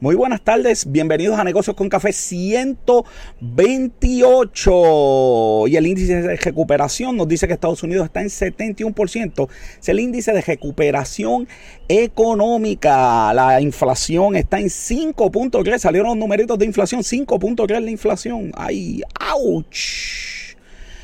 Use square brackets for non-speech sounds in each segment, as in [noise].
Muy buenas tardes, bienvenidos a Negocios con Café 128 y el índice de recuperación nos dice que Estados Unidos está en 71%. Es el índice de recuperación económica. La inflación está en 5.3. Salieron los numeritos de inflación, 5.3 la inflación. Ay, ouch.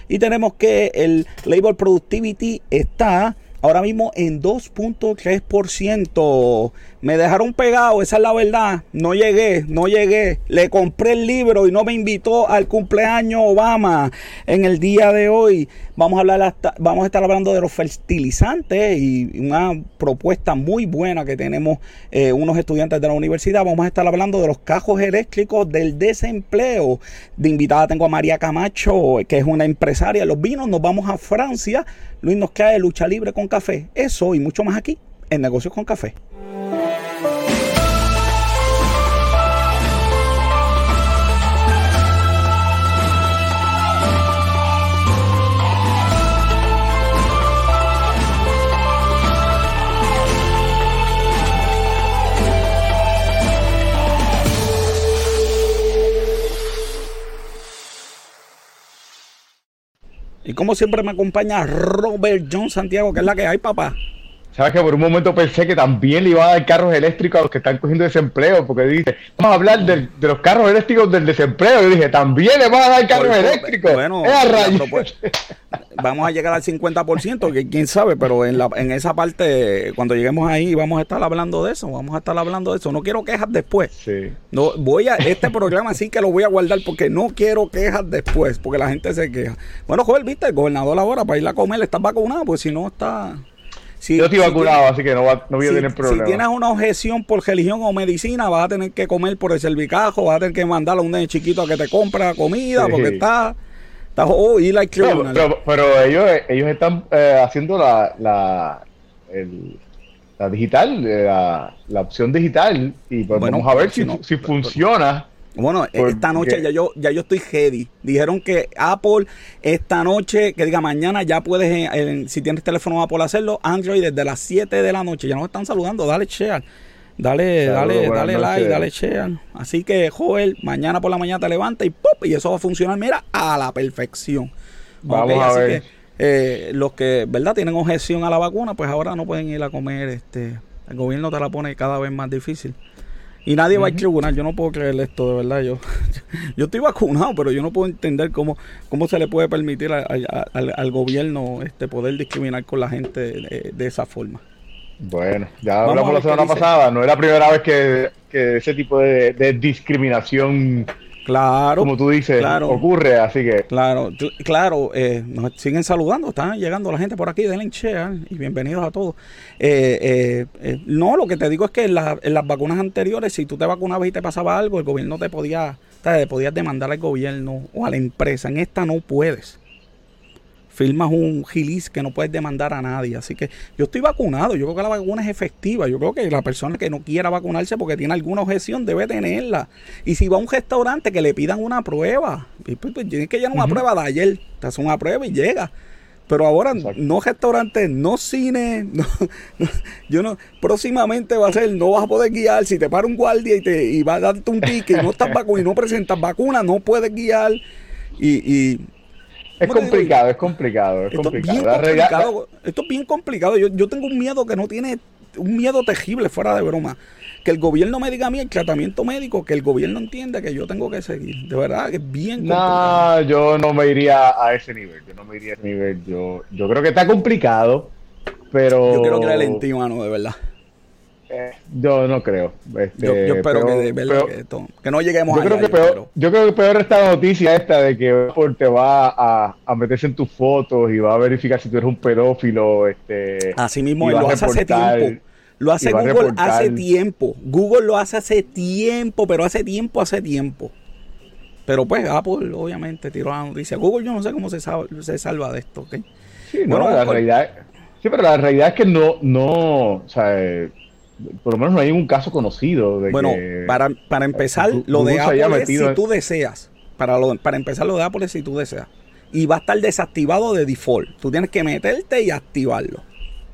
Y tenemos que el labor productivity está ahora mismo en 2.3%. Me dejaron pegado, esa es la verdad. No llegué, no llegué. Le compré el libro y no me invitó al cumpleaños Obama en el día de hoy. Vamos a, hablar vamos a estar hablando de los fertilizantes y una propuesta muy buena que tenemos eh, unos estudiantes de la universidad. Vamos a estar hablando de los cajos eléctricos del desempleo. De invitada tengo a María Camacho, que es una empresaria. Los vinos, nos vamos a Francia. Luis nos cae lucha libre con café. Eso y mucho más aquí en Negocios con Café. Y como siempre me acompaña Robert John Santiago, que es la que hay, papá. Sabes que por un momento pensé que también le iba a dar carros eléctricos a los que están cogiendo desempleo, porque dice, vamos a hablar de, los carros eléctricos del desempleo. Yo dije, también le va a dar carros eléctricos. Bueno, vamos a llegar al 50%, que quién sabe, pero en, la, en esa parte, cuando lleguemos ahí, vamos a estar hablando de eso, vamos a estar hablando de eso. No quiero quejas después. Sí. No, voy a, este programa sí que lo voy a guardar porque no quiero quejas después, porque la gente se queja. Bueno, Joel, viste, el gobernador ahora para ir a comer, ¿estás vacunado? Pues si no está... Yo estoy vacunado, así que no, va, no voy a tener problema. Si tienes una objeción por religión o medicina, vas a tener que comer por el cervicajo, vas a tener que mandar a un nene chiquito a que te compre comida, porque está... está oh, y like pero, pero, ellos, ellos están eh, haciendo la, la, la digital, eh, la, la, opción digital, y pues vamos a ver si, si funciona. Bueno, esta noche ya yo, ya yo estoy ready. Dijeron que Apple esta noche, que diga mañana, ya puedes, si tienes teléfono Apple, hacerlo. Android desde las 7 de la noche. Ya nos están saludando. Dale share. Dale, dale, dale like, dale share. Así que, Joel, mañana por la mañana te levanta y ¡pop! Y eso va a funcionar, mira, a la perfección. Vamos a ver. Que, eh, los que, ¿verdad?, tienen objeción a la vacuna, pues ahora no pueden ir a comer. este El gobierno te la pone cada vez más difícil. Y nadie va a tribunal. Yo no puedo creer esto, de verdad. Yo, [laughs] yo estoy vacunado, pero yo no puedo entender cómo, cómo se le puede permitir al, gobierno este poder discriminar con la gente de, esa forma. Bueno, ya hablamos la semana pasada. No es la primera vez que, ese tipo de, de discriminación Claro. Como tú dices, ocurre, así que. Claro, claro, eh, nos siguen saludando, están llegando la gente por aquí, denle share y bienvenidos a todos. Eh, eh, no, lo que te digo es que en, en, las vacunas anteriores, si tú te vacunabas y te pasaba algo, el gobierno te podía, te podías demandar al gobierno o a la empresa. En esta no puedes firmas un gilis que no puedes demandar a nadie. Así que yo estoy vacunado, yo creo que la vacuna es efectiva, yo creo que la persona que no quiera vacunarse porque tiene alguna objeción debe tenerla. Y si va a un restaurante que le pidan una prueba, pues, pues, tienes que llenar una prueba de ayer, te hacen una prueba y llega. Pero ahora no restaurante, no cine, [laughs] yo no, próximamente va a ser, no vas a poder guiar, si te para un guardia y te y va a darte un ticket y no estás vacunado y no presentas vacuna, no puedes guiar y es complicado, es complicado, es complicado. Esto es bien complicado. Yo, yo tengo un miedo que no tiene, un miedo terrible fuera de broma. Que el gobierno me diga a mí el tratamiento médico, que el gobierno entienda que yo tengo que seguir. De verdad que es bien complicado. No, yo no me iría a ese nivel. Yo no me iría a ese nivel. Yo, yo creo que está complicado, pero... Yo quiero que le mano, de verdad. Eh, yo no creo. Este, yo, espero que, que, no lleguemos yo creo que peor, Yo creo que peor esta noticia esta de que Apple te va a, a, meterse en tus fotos y va a verificar si tú eres un pedófilo. Este, Así mismo, lo hace hace tiempo. Lo hace Google hace tiempo. Google lo hace hace tiempo, pero hace tiempo, hace tiempo. Pero pues Apple obviamente tiró la noticia. Google yo no sé cómo se, salva, se salva de esto, ¿ok? Sí, no, la realidad... Sí, pero la realidad es que no, no, o sea, por lo menos no hay un caso conocido de bueno, para, para empezar, lo de Apple es si tú deseas. Para, lo, para empezar, lo de Apple es si tú deseas. Y va a estar desactivado de default. Tú tienes que meterte y activarlo.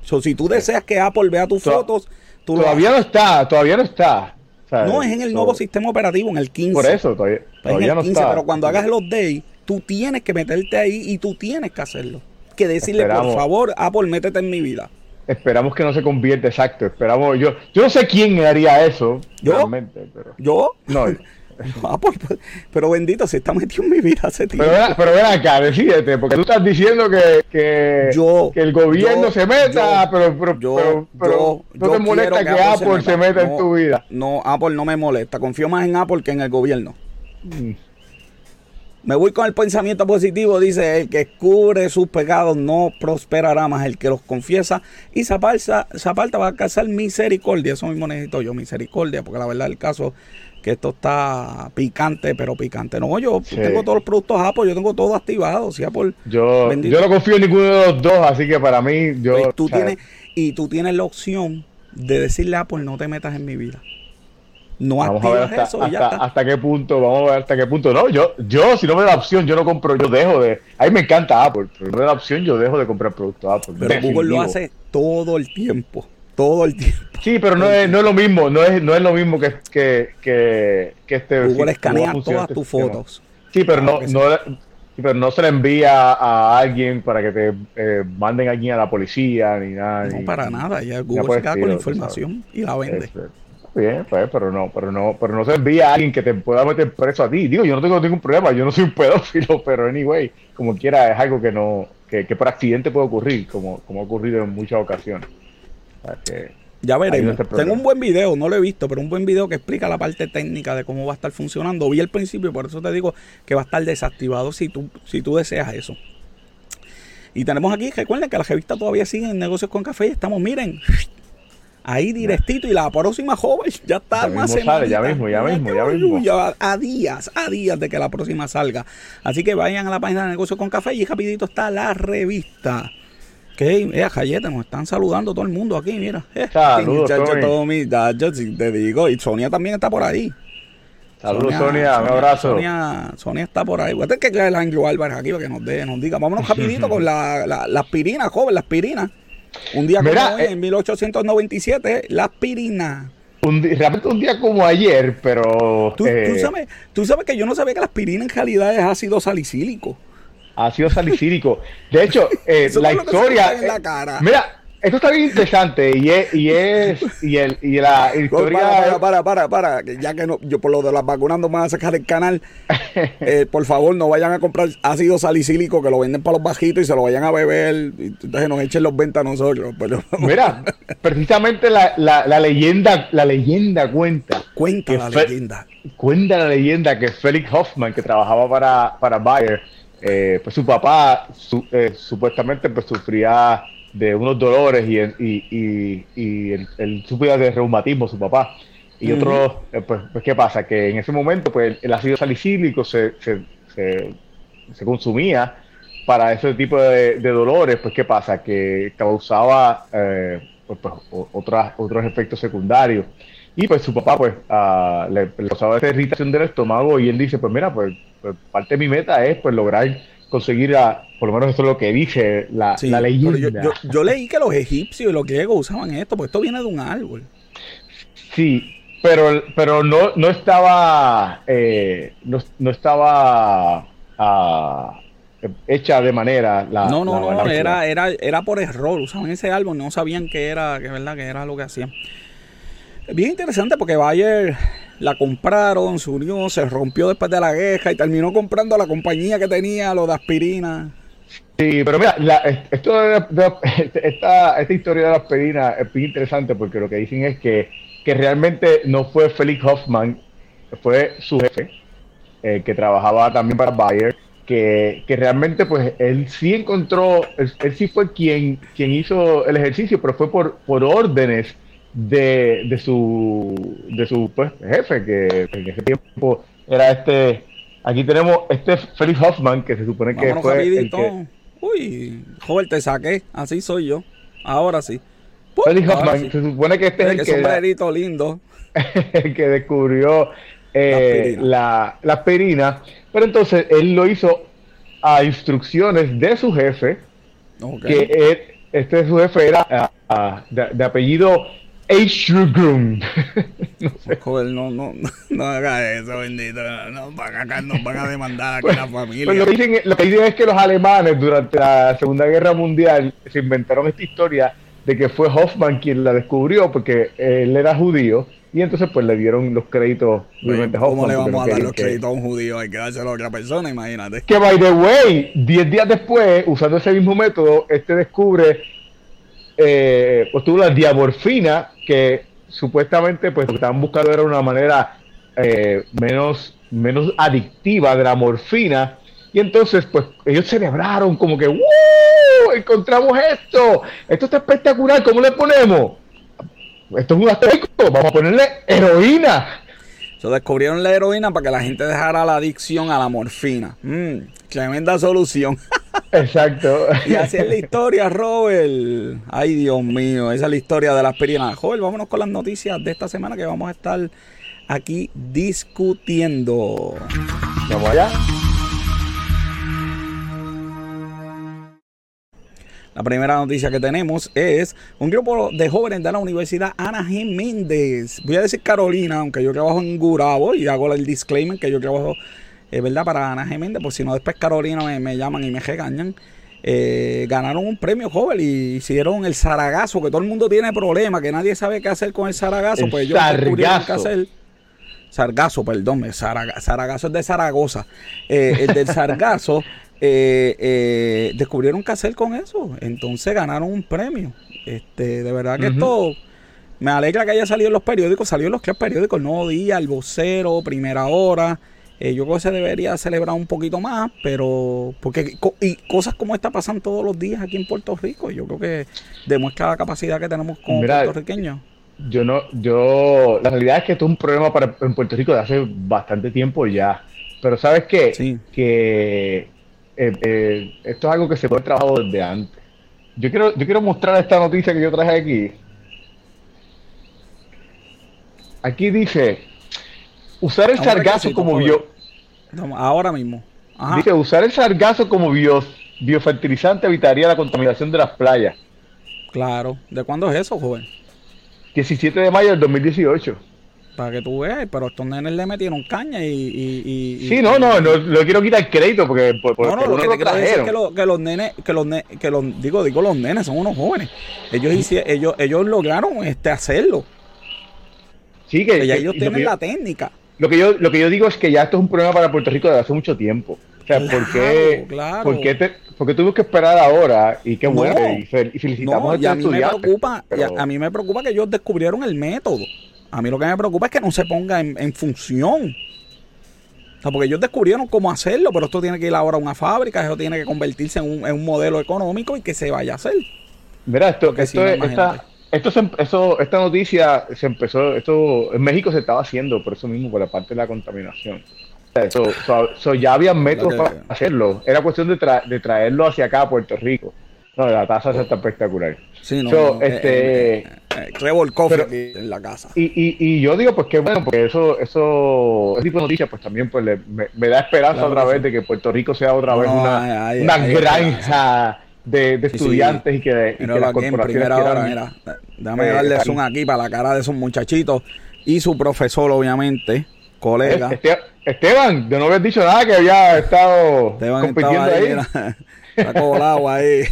So, si tú deseas que Apple vea tus fotos, todavía no está, todavía no está. no, es en el nuevo sistema operativo, en el 15. Por eso, todavía, todavía no está. Pero cuando hagas los days, tú tienes que meterte ahí y tú tienes que hacerlo. Que decirle, por favor, Apple, métete en mi vida. Esperamos que no se convierta, exacto. Esperamos, yo, yo no sé quién haría eso. ¿Yo? Realmente, pero... ¿Yo? No. [laughs] Ah, pues, pues, pero bendito, se está metido en mi vida hace tiempo. Pero, ven acá, decídete, porque tú estás diciendo que, que, que el gobierno se meta, pero, pero, yo, pero, no te molesta que, Apple, se meta, en tu vida. No, Apple no me molesta. Confío más en Apple que en el gobierno. Mm. Me voy con el pensamiento positivo, dice, el que cubre sus pecados no prosperará más, el que los confiesa y se aparta, va a alcanzar misericordia. Eso mismo necesito yo, misericordia, porque la verdad el caso que esto está picante, pero picante. No, yo tengo todos los productos Apple, yo tengo todo activado. Si Apple, yo, yo no confío en ninguno de los dos, así que para mí, yo. Pues tú tienes, y tú tienes la opción de decirle a Apple, no te metas en mi vida. No vamos a ver hasta, eso hasta, qué punto, vamos a ver hasta qué punto. No, yo, yo si no me da opción, yo no compro, yo dejo de. A mí me encanta Apple, pero no me da opción, yo dejo de comprar productos Apple. Pero Google lo hace todo el tiempo. Todo el tiempo. Sí, pero no es, no es lo mismo, no es, no es lo mismo que, que, que, que este. Google escanea todas tus fotos. Sí, pero no, no, pero no se le envía a alguien para que te eh, manden a alguien a la policía ni nada. No, para nada. Ya Google se queda con la información y la vende. Bien, pues, pero no, pero no, pero no se envía a alguien que te pueda meter preso a ti. Digo, yo no tengo ningún problema, yo no soy un pedófilo, [laughs] pero anyway, como quiera, es algo que no, que, por accidente puede ocurrir, como, como ha ocurrido en muchas ocasiones. ya veremos. Tengo un buen video, no lo he visto, pero un buen video que explica la parte técnica de cómo va a estar funcionando. Vi el principio, por eso te digo que va a estar desactivado si tú, si tú deseas eso. Y tenemos aquí, recuerden que la revista todavía sigue en negocios con café y estamos, miren, Ahí directito y la próxima joven ya está ya más sale, ya mismo, ya mismo, ya mismo. a días, a días de que la próxima salga. Así que vayan a la página de Negocios con Café y rapidito está la revista. Que, eh, Jayete, nos están saludando todo el mundo aquí, mira. Eh, Saludos, Tommy. te digo, y Sonia también está por ahí. Saludos, Sonia, un abrazo. Sonia, Sonia está por ahí. Voy a tener que traer a Angelo Álvarez aquí para que nos, dé, nos diga. Vámonos [laughs] rapidito con la, la, la aspirina, joven, la aspirina. Un día como hoy, eh, en 1897, la aspirina. Un, realmente un día como ayer, pero... ¿Tú, eh, sabes, tú sabes que yo no sabía que la aspirina en realidad es ácido salicílico. Ácido salicílico. De hecho, [laughs] eh, la historia... La cara. Mira, esto está bien interesante y es, y es, y el, y la [laughs] historia. Para, para, para, ya que no, yo por lo de las vacunas no me van a sacar el canal, [laughs] eh, por favor no vayan a comprar ácido salicílico que lo venden para los bajitos y se lo vayan a beber, y entonces nos echen los ventas a nosotros. Pero, [laughs] Mira, precisamente la, la, la, leyenda, la leyenda cuenta. Cuenta la leyenda. Cuenta la leyenda que Felix Hoffman, que trabajaba para, para Bayer, eh, pues su papá eh, supuestamente pues sufría de unos dolores y, y, y, el, el de reumatismo, su papá. Y otro, eh, pues, pues, ¿qué pasa? Que en ese momento, pues, el ácido salicílico se, se, se, consumía para ese tipo de, dolores, pues, ¿qué pasa? Que causaba eh, pues, pues otras, otros efectos secundarios. Y pues su papá, pues, uh, le, le, causaba esa irritación del estómago y él dice, pues, mira, pues, pues parte de mi meta es, pues, lograr conseguir, a, por lo menos eso es lo que dice la, la leyenda. Yo, leí que los egipcios y los griegos usaban esto, pues esto viene de un árbol. Sí, pero, pero no, no estaba, eh, no, estaba ah, hecha de manera la no no no era era era por error usaban ese árbol no sabían que era que verdad que era lo que hacían bien interesante porque Bayer la compraron, se unió, se rompió después de la guerra y terminó comprando la compañía que tenía, lo de aspirina. Sí, pero mira, esto esta, historia de la aspirina es muy interesante porque lo que dicen es que, que realmente no fue Felix Hoffman, fue su jefe, eh, que trabajaba también para Bayer, que, que, realmente pues él sí encontró, él, él, sí fue quien, quien hizo el ejercicio, pero fue por, por órdenes de, de su, de su pues, jefe, que en ese tiempo era este. Aquí tenemos este Felix Hoffman, que se supone que fue. El que, Uy, joven, te saqué. Así soy yo. Ahora sí. Felix Hoffman, se supone que este es el que. sombrerito lindo. [laughs] el que descubrió eh, la, la, aspirina. Pero entonces él lo hizo a instrucciones de su jefe. Que este su jefe era ah, ah, de, apellido H. [laughs] No, sé. Joder, no, no, [laughs] no, haga eso, bendito. No, van a, nos van a demandar aquí la familia. Pues lo, que dicen, lo que dicen es que los alemanes durante la Segunda Guerra Mundial se inventaron esta historia de que fue Hoffman quien la descubrió porque él era judío y entonces pues le dieron los créditos ¿Cómo le vamos a dar los créditos a un judío? Hay que dárselo a otra persona, imagínate. Que by the way, 10 días después, usando ese mismo método, este descubre eh, pues la diamorfina que supuestamente pues lo que estaban buscando era una manera eh, menos, menos adictiva de la morfina y entonces, pues, ellos celebraron como que, ¡Woo! Encontramos esto. Esto está espectacular. ¿Cómo le ponemos? Esto es un asterisco. Vamos a ponerle heroína. Se descubrieron la heroína para que la gente dejara la adicción a la morfina. Mm, tremenda solución. [laughs] Exacto. y así es la historia, Robert. Ay, Dios mío, esa es la historia de la aspirina. Joder, vámonos con las noticias de esta semana que vamos a estar aquí discutiendo. Vamos allá. La primera noticia que tenemos es un grupo de jóvenes de la Universidad Ana G. Méndez. Voy a decir Carolina, aunque yo trabajo en Gurabo y hago el disclaimer que yo trabajo, es verdad, para Ana G. Méndez, por si no después Carolina me, llaman y me regañan. Eh, ganaron un premio joven y hicieron el Zaragazo, que todo el mundo tiene problemas, que nadie sabe qué hacer con el Zaragazo. pues descubrieron qué hacer. Sargazo, perdón, Zaragazo es de Zaragoza. Eh, el del Sargazo [laughs] eh, eh, descubrieron qué hacer con eso. Entonces ganaron un premio. Este, de verdad que esto me alegra que haya salido en los periódicos. Salió en los tres periódicos, El Nuevo Día, El Vocero, Primera Hora. Eh, yo creo que se debería celebrar un poquito más, pero porque y cosas como esta pasan todos los días aquí en Puerto Rico. Yo creo que demuestra la capacidad que tenemos como puertorriqueños. Yo no, yo, la realidad es que esto es un problema para en Puerto Rico de hace bastante tiempo ya. Pero sabes qué, sí. que eh, eh, esto es algo que se puede trabajar desde antes. Yo quiero, yo quiero mostrar esta noticia que yo traje aquí. Aquí dice, usar el sargazo como bio... Ahora mismo. Dice, usar el sargazo como bio, biofertilizante evitaría la contaminación de las playas. Claro. ¿De cuándo es eso, joven? 17 de mayo del 2018 para que tú veas, pero estos nenes le metieron caña y... y, sí, no, no, no, no quiero quitar crédito porque... no, no, lo que te quiero decir es que, lo, que, los nenes, que los, que los, digo, digo los nenes, son unos jóvenes. Ellos hicieron, ellos, ellos lograron este hacerlo. Sí, que, ya ellos tienen la técnica. Lo que, yo, lo que yo digo es que ya esto es un problema para Puerto Rico desde hace mucho tiempo. O sea, ¿por qué, claro. ¿por qué te, porque tuvimos que esperar ahora y qué bueno y, felicitamos a, y a mí me preocupa a, mí me preocupa que ellos descubrieron el método a mí lo que me preocupa es que no se ponga en, función. O sea, porque ellos descubrieron cómo hacerlo, pero esto tiene que ir ahora a una fábrica, eso tiene que convertirse en un, modelo económico y que se vaya a hacer. Verá, esto, esto, esta, esto eso, esta noticia se empezó, esto en México se estaba haciendo por eso mismo, por la parte de la contaminación. O ya había métodos para hacerlo. Era cuestión de, de traerlo hacia acá a Puerto Rico. No, la taza está espectacular. Sí, no, este, eh, eh, en la casa. Y, y, y, yo digo, pues qué bueno, porque eso, eso, ese tipo de noticias, pues también pues, me, da esperanza otra vez de que Puerto Rico sea otra vez una, una granja de, de estudiantes y que, y que las corporaciones hora, mira, déjame darle zoom aquí para la cara de esos muchachitos y su profesor, obviamente, colega. Esteban, yo no había dicho nada que había estado compitiendo ahí. [laughs] Está colado ahí. [laughs]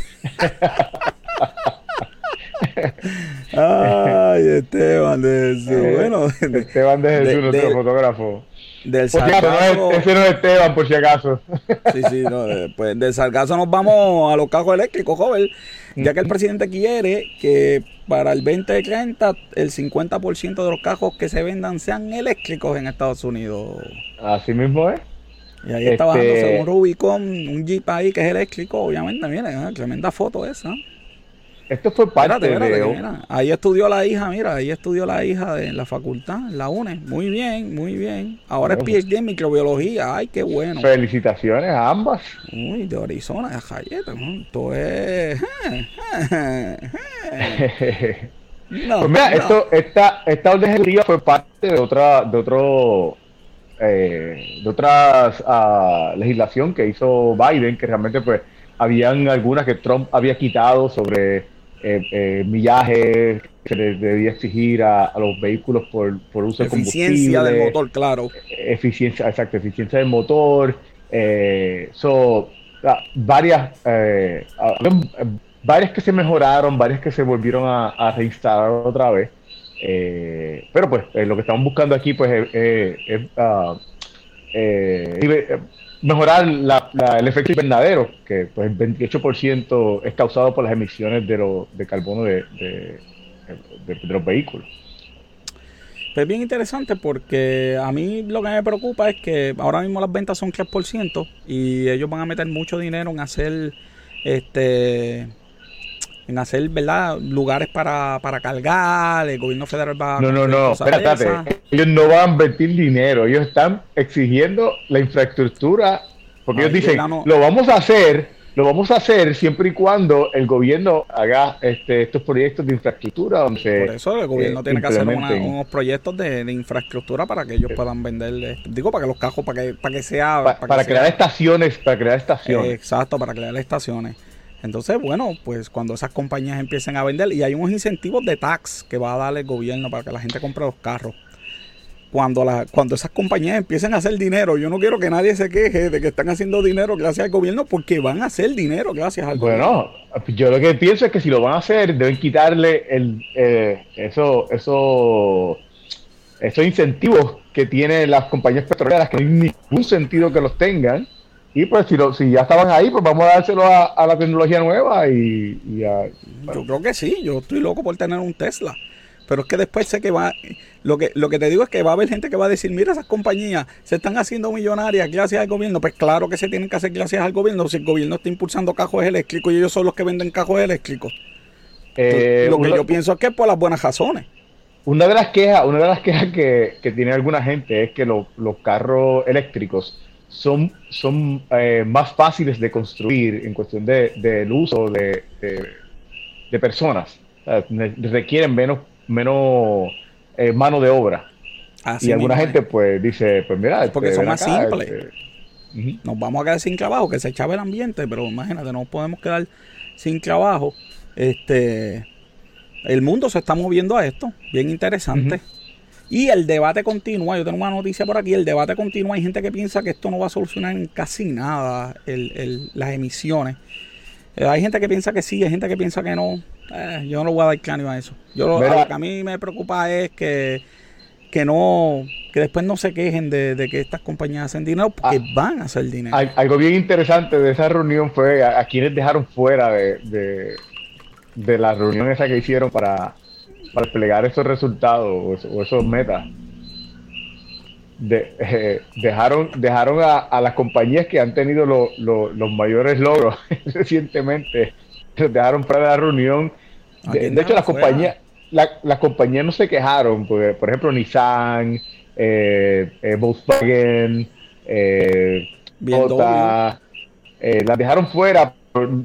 Ay, Esteban de Jesús. Eh, bueno, Esteban de Jesús, nuestro fotógrafo. Del sargazo, ese no es Esteban, por si acaso. [laughs] Sí, sí, no, pues del sargazo nos vamos a los cajos eléctricos, joven. Ya que el presidente quiere que para el 2030 el 50% de los cajos que se vendan sean eléctricos en Estados Unidos. Así mismo es. Y ahí está bajándose este un Rubicon, un Jeep ahí que es eléctrico, obviamente, mira, tremenda foto esa. Esto fue parte de... ahí estudió la hija, mira, ahí estudió la hija de la facultad, la UNE. Muy bien, muy bien. Ahora es PhD en microbiología. Ay, qué bueno. Felicitaciones a ambas. Uy, de Arizona, de Jayeta. Esto es... [laughs] no, pues mira, esto, esta, esta orden ejecutiva fue parte de otra, de otro eh, de otras uh, legislación que hizo Biden, que realmente pues habían algunas que Trump había quitado sobre eh, eh, millajes, se le debía exigir a, los vehículos por, por uso de combustible. Eficiencia del motor, claro. Eficiencia, exacto, eficiencia del motor. Eh, so, ah, varias, eh, ah, varias que se mejoraron, varias que se volvieron a, reinstalar otra vez. Eh, pero pues lo que estamos buscando aquí pues es ah, mejorar el efecto invernadero, que pues el 28% es causado por las emisiones de, lo, de carbono de, de, los vehículos. Es bien interesante porque a mí lo que me preocupa es que ahora mismo las ventas son 3% y ellos van a meter mucho dinero en hacer este en hacer verdad lugares para, para cargar, el gobierno federal va No, no, no, espérate, ellos no van a invertir dinero, ellos están exigiendo la infraestructura porque ellos dicen, lo vamos a hacer lo vamos a hacer siempre y cuando el gobierno haga este, estos proyectos de infraestructura. Donde Por eso el gobierno eh, tiene que hacer unos proyectos de, infraestructura para que ellos puedan vender, eh, digo, para que los cajos, para que, para que sea... para, crear estaciones, para crear estaciones. exacto, para crear estaciones. Entonces, bueno, pues cuando esas compañías empiecen a vender, y hay unos incentivos de tax que va a dar el gobierno para que la gente compre los carros cuando, la, cuando esas compañías empiecen a hacer dinero, yo no quiero que nadie se queje de que están haciendo dinero gracias al gobierno, porque van a hacer dinero gracias al gobierno. Bueno, yo lo que pienso es que si lo van a hacer, deben quitarle el, eh, eso, eso, esos incentivos que tienen las compañías petroleras, que no hay ningún sentido que los tengan. Y pues si, lo, si ya estaban ahí, pues vamos a dárselo a, la tecnología nueva y, Yo creo que sí, yo estoy loco por tener un Tesla. Pero es que después sé que va, lo que, lo que te digo es que va a haber gente que va a decir, mira, esas compañías se están haciendo millonarias gracias al gobierno. Pues claro que se tienen que hacer gracias al gobierno si el gobierno está impulsando cajos eléctricos y ellos son los que venden cajos eléctricos. Eh, lo que yo pienso es que es por las buenas razones. Una de las quejas, una de las quejas que, tiene alguna gente es que los carros eléctricos son, son eh, más fáciles de construir en cuestión del de, uso de, de, personas. requieren menos menos eh, mano de obra. y alguna gente pues dice, pues mira, es porque este, son más simples. Este, nos vamos a quedar sin trabajo, que se echaba el ambiente, pero imagínate, no podemos quedar sin trabajo. Este, el mundo se está moviendo a esto, bien interesante. Y el debate continúa, yo tengo una noticia por aquí, el debate continúa, hay gente que piensa que esto no va a solucionar en casi nada las emisiones. Eh, hay gente que piensa que sí, hay gente que piensa que no. Eh, yo no lo voy a dar cráneo a eso. Yo lo, que a mí me preocupa es que, que no que después no se quejen de, que estas compañías hacen dinero porque ah. van a hacer dinero. Algo bien interesante de esa reunión fue a, quienes dejaron fuera de, de, la reunión esa que hicieron para, para desplegar esos resultados o, esos metas. De, eh, dejaron dejaron a, las compañías que han tenido los mayores logros [laughs] recientemente dejaron fuera de la reunión. De, hecho, las compañías, las compañías no se quejaron, porque, por ejemplo, Nissan, eh, eh, Volkswagen, eh, eh, las dejaron fuera.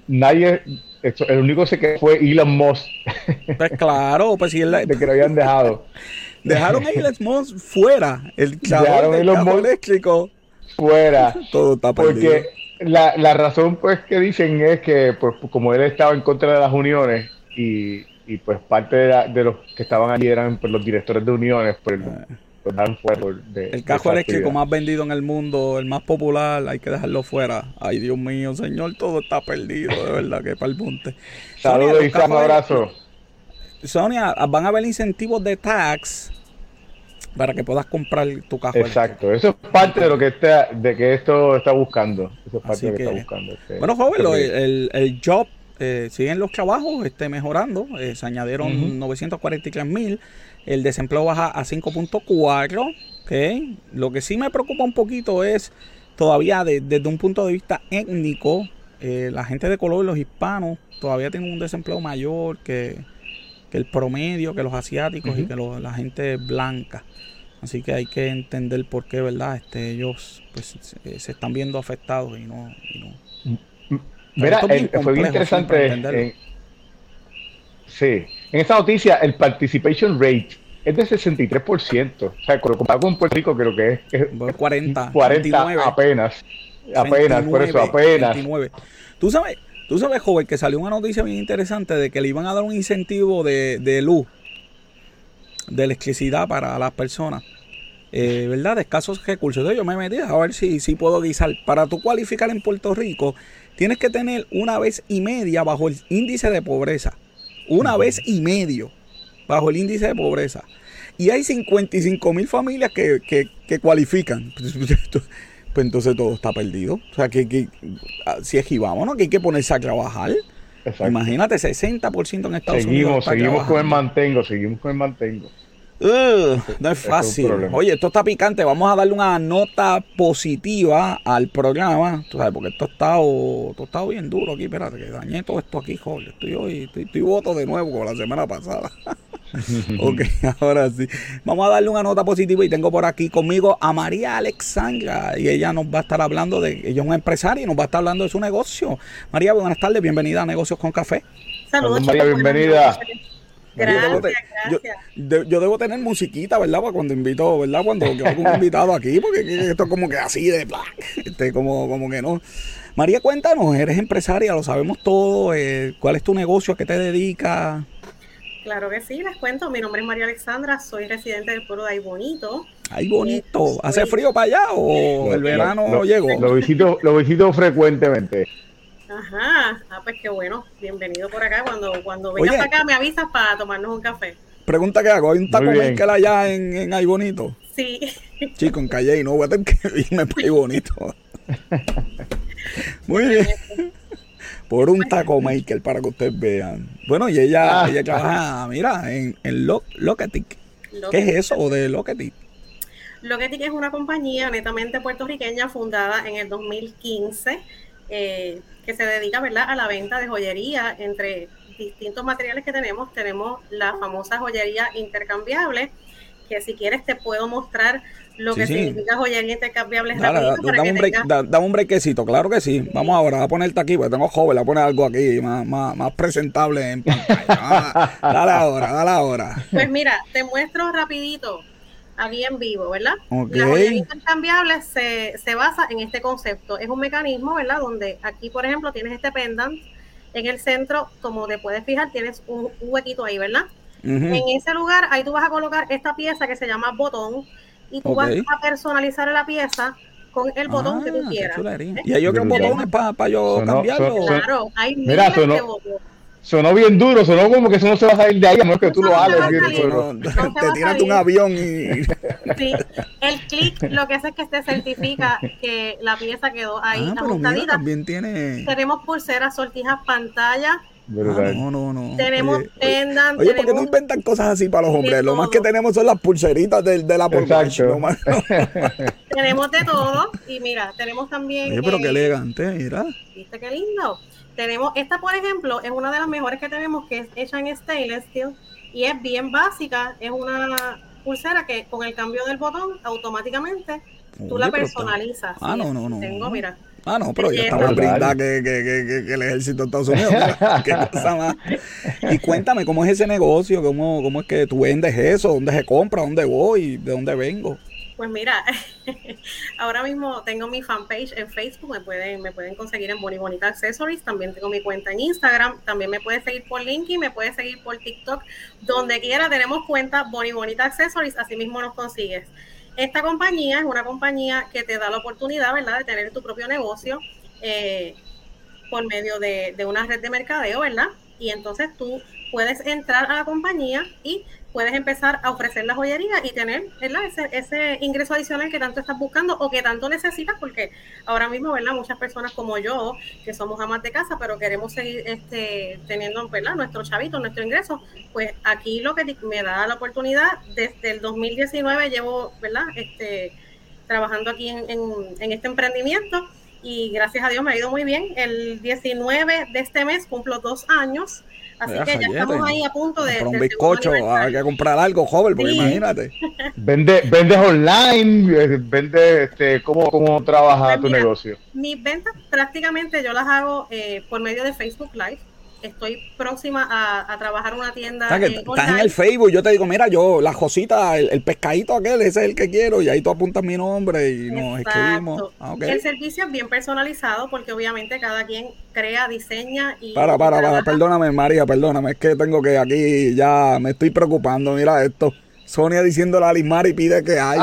Nadie, el único que se quedó fue Elon Musk. Pues claro, pues si él [laughs] de que lo habían dejado. [laughs] Dejaron a Elon Musk fuera, el dejaron Elon Musk eléctrico. Fuera. [laughs] Todo está perdido. Porque la, la, razón pues que dicen es que pues, como él estaba en contra de las uniones y, y pues parte de, los que estaban allí eran pues, los directores de uniones, pues, ah. Pues dan de, el cajo eléctrico más vendido en el mundo, el más popular, hay que dejarlo fuera. Ay, Dios mío, señor, todo está perdido, de verdad, que para el monte. [laughs] Saludos y un abrazo. Sonia, van a haber incentivos de tax para que puedas comprar tu cajo. Exacto, eso es parte de lo que está, de que esto está buscando. Eso es parte de lo que, está buscando. Este, bueno, joven, este el, el, job eh, siguen los trabajos este, mejorando. Eh, se añadieron 943 mil. El desempleo baja a 5.4. Okay. Lo que sí me preocupa un poquito es todavía desde un punto de vista étnico, eh, la gente de color, los hispanos, todavía tienen un desempleo mayor que, el promedio, que los asiáticos y que la gente blanca. Así que hay que entender por qué, ¿verdad? Este, ellos pues, se, están viendo afectados y no... Y no. Mm, Mira, fue bien interesante. sí, en esta noticia el participation rate es de 63%. O sea, comparado con Puerto Rico creo que es, 40, 40 apenas. Apenas, por eso apenas. Tú sabes, tú sabes, joven, que salió una noticia bien interesante de que le iban a dar un incentivo de, de luz de electricidad para las personas. Eh, ¿Verdad? De escasos recursos. Entonces yo me metí a ver si, si puedo guisar. Para tú cualificar en Puerto Rico, tienes que tener una vez y media bajo el índice de pobreza. Una vez y medio bajo el índice de pobreza. Y hay 55 mil familias que, que, que cualifican. [laughs] Pues entonces todo está perdido. O sea, que, que si es vámonos, que hay que ponerse a trabajar. Imagínate, 60% en Estados Unidos. Seguimos con el mantengo, seguimos con el mantengo. No es fácil. Oye, esto está picante. Vamos a darle una nota positiva al programa. Tú sabes, porque esto ha estado, esto ha estado bien duro aquí. Espérate, que dañé todo esto aquí, joder. Estoy hoy, estoy, estoy voto de nuevo como la semana pasada. [laughs] ok, ahora sí. Vamos a darle una nota positiva y tengo por aquí conmigo a María Alexandra y ella nos va a estar hablando de, ella es una empresaria y nos va a estar hablando de su negocio. María, buenas tardes, bienvenida a Negocios con Café. Saludos, María, bienvenida. Gracias, yo, gracias. Yo, debo tener musiquita, ¿verdad? Para cuando invito, ¿verdad? Cuando hago un [laughs] invitado aquí, porque esto es como que así de este, como, como que no. María, cuéntanos, eres empresaria, lo sabemos todo. Eh, ¿Cuál es tu negocio? ¿A qué te dedicas? Claro que sí, les cuento. Mi nombre es María Alexandra, soy residente del pueblo de Ay Bonito. Ay Bonito, ¿hace frío para allá o el verano llegó? Lo visito, lo visito frecuentemente. Ajá, ah, pues qué bueno. Bienvenido por acá. Cuando, cuando vengas para acá me avisas para tomarnos un café. Pregunta que hago, ¿hay un taco que allá en, en Ay Bonito? Sí. Chico, en Calle y no voy a tener que irme para Ay Bonito. [laughs] Muy bien por un taco maker para que ustedes vean. Bueno, y ella, ah. ella trabaja, mira, en, en Lo, Locatic. ¿Qué es eso de Locatic? Locatic es una compañía netamente puertorriqueña fundada en el 2015 eh, que se dedica ¿verdad? a la venta de joyería entre distintos materiales que tenemos. Tenemos la famosa joyería intercambiable, que si quieres te puedo mostrar lo que significa joyería intercambiable dame, un break, un brequecito, claro que sí. Vamos ahora a ponerte aquí, porque tengo joven, a poner algo aquí más, más, presentable en pantalla. dale ahora, dale ahora. Pues mira, te muestro rapidito, aquí en vivo, ¿verdad? La joyería intercambiable se, se basa en este concepto. Es un mecanismo, ¿verdad? Donde aquí, por ejemplo, tienes este pendant. En el centro, como te puedes fijar, tienes un, huequito ahí, ¿verdad? En ese lugar, ahí tú vas a colocar esta pieza que se llama botón y tú vas a personalizar la pieza con el botón que tú ah, quieras. Y hay otros botones para yo cambiarlo. claro, hay Mira, sonó, de botones. Sonó bien duro, sonó como que eso no se va a salir de ahí, a menos que tú lo hagas. [laughs] te tiras un avión y. [laughs] Sí, el clic lo que hace es que te certifica que la pieza quedó ahí ah, ajustadita. también tiene. Tenemos pulseras, sortijas, pantalla Ah, no, no, no. Tenemos tendan. Oye, ¿por qué no inventan cosas así para los hombres? Lo más que tenemos son las pulseritas de, de la Exacto. [laughs] tenemos de todo. Y mira, tenemos también. Oye, pero qué elegante, mira. ¿Viste qué lindo? Tenemos, esta por ejemplo, es una de las mejores que tenemos, que es hecha en stainless steel. Y es bien básica. Es una pulsera que con el cambio del botón, automáticamente, tú la personalizas. Ah, no, no, no. Tengo, mira Ah, no, pero yo estaba brindada que, que, que, que, el ejército de Estados Unidos. qué [laughs] cosa más. Y cuéntame, ¿cómo es ese negocio? ¿Cómo, ¿Cómo es que tú vendes eso? ¿Dónde se compra? ¿Dónde voy? ¿De dónde vengo? Pues mira, [laughs] ahora mismo tengo mi fanpage en Facebook, me pueden, me pueden conseguir en Boni Bonita Accessories, también tengo mi cuenta en Instagram, también me puedes seguir por LinkedIn, me puedes seguir por TikTok, donde quiera tenemos cuenta Boni Bonita Accessories, así mismo nos consigues. Esta compañía es una compañía que te da la oportunidad, ¿verdad?, de tener tu propio negocio eh, por medio de, de, una red de mercadeo, ¿verdad? Y entonces tú puedes entrar a la compañía y puedes empezar a ofrecer la joyería y tener Ese, ese ingreso adicional que tanto estás buscando o que tanto necesitas, porque ahora mismo, ¿verdad? Muchas personas como yo, que somos amas de casa, pero queremos seguir este, teniendo, ¿verdad? Nuestro chavito, nuestro ingreso, pues aquí lo que me da la oportunidad, desde el 2019 llevo, ¿verdad? Este, trabajando aquí en, en este emprendimiento y gracias a Dios me ha ido muy bien. El 19 de este mes cumplo dos años Así que ya estamos ahí a punto de. Comprar un bizcocho, hay que comprar algo, joven, porque imagínate. [laughs] Vende, vendes online, eh, vende, este, ¿cómo, cómo trabaja pues tu negocio? Mis ventas prácticamente yo las hago eh, por medio de Facebook Live estoy próxima a, trabajar una tienda. estás en el Facebook, yo te digo, mira, yo, la Josita, el, pescadito aquel, ese es el que quiero, y ahí tú apuntas mi nombre y nos escribimos. Ah, el servicio es bien personalizado porque obviamente cada quien crea, diseña y... Para, para, para, perdóname María, perdóname, es que tengo que aquí ya me estoy preocupando, mira esto. Sonia diciéndole a Limari pide que hay.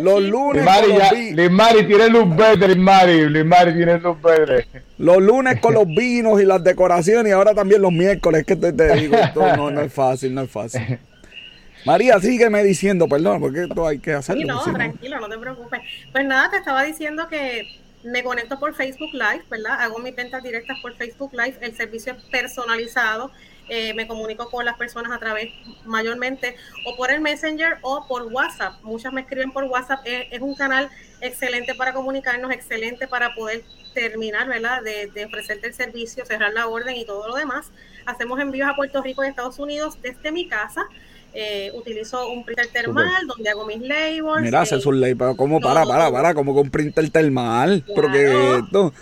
Los lunes. Limari, tiene luz verde, Limari. Limari tiene luz verde. Los lunes con los vinos y las decoraciones y ahora también los miércoles, que te, digo, no, no es fácil, no es fácil. María, sígueme diciendo, perdón, porque esto hay que hacerlo. Sí, no, tranquilo, no te preocupes. Pues nada, te estaba diciendo que me conecto por Facebook Live, ¿verdad? Hago mis ventas directas por Facebook Live, el servicio es personalizado, eh, me comunico con las personas a través mayormente o por el Messenger o por WhatsApp. Muchas me escriben por WhatsApp, es, un canal excelente para comunicarnos, excelente para poder terminar, ¿verdad? De, de, ofrecerte el servicio, cerrar la orden y todo lo demás. Hacemos envíos a Puerto Rico y Estados Unidos desde mi casa. Eh, utilizo un printer termal donde hago mis labels. Mira, hace su labels, pero ¿cómo? Para, para, para, como con printer termal. Porque esto.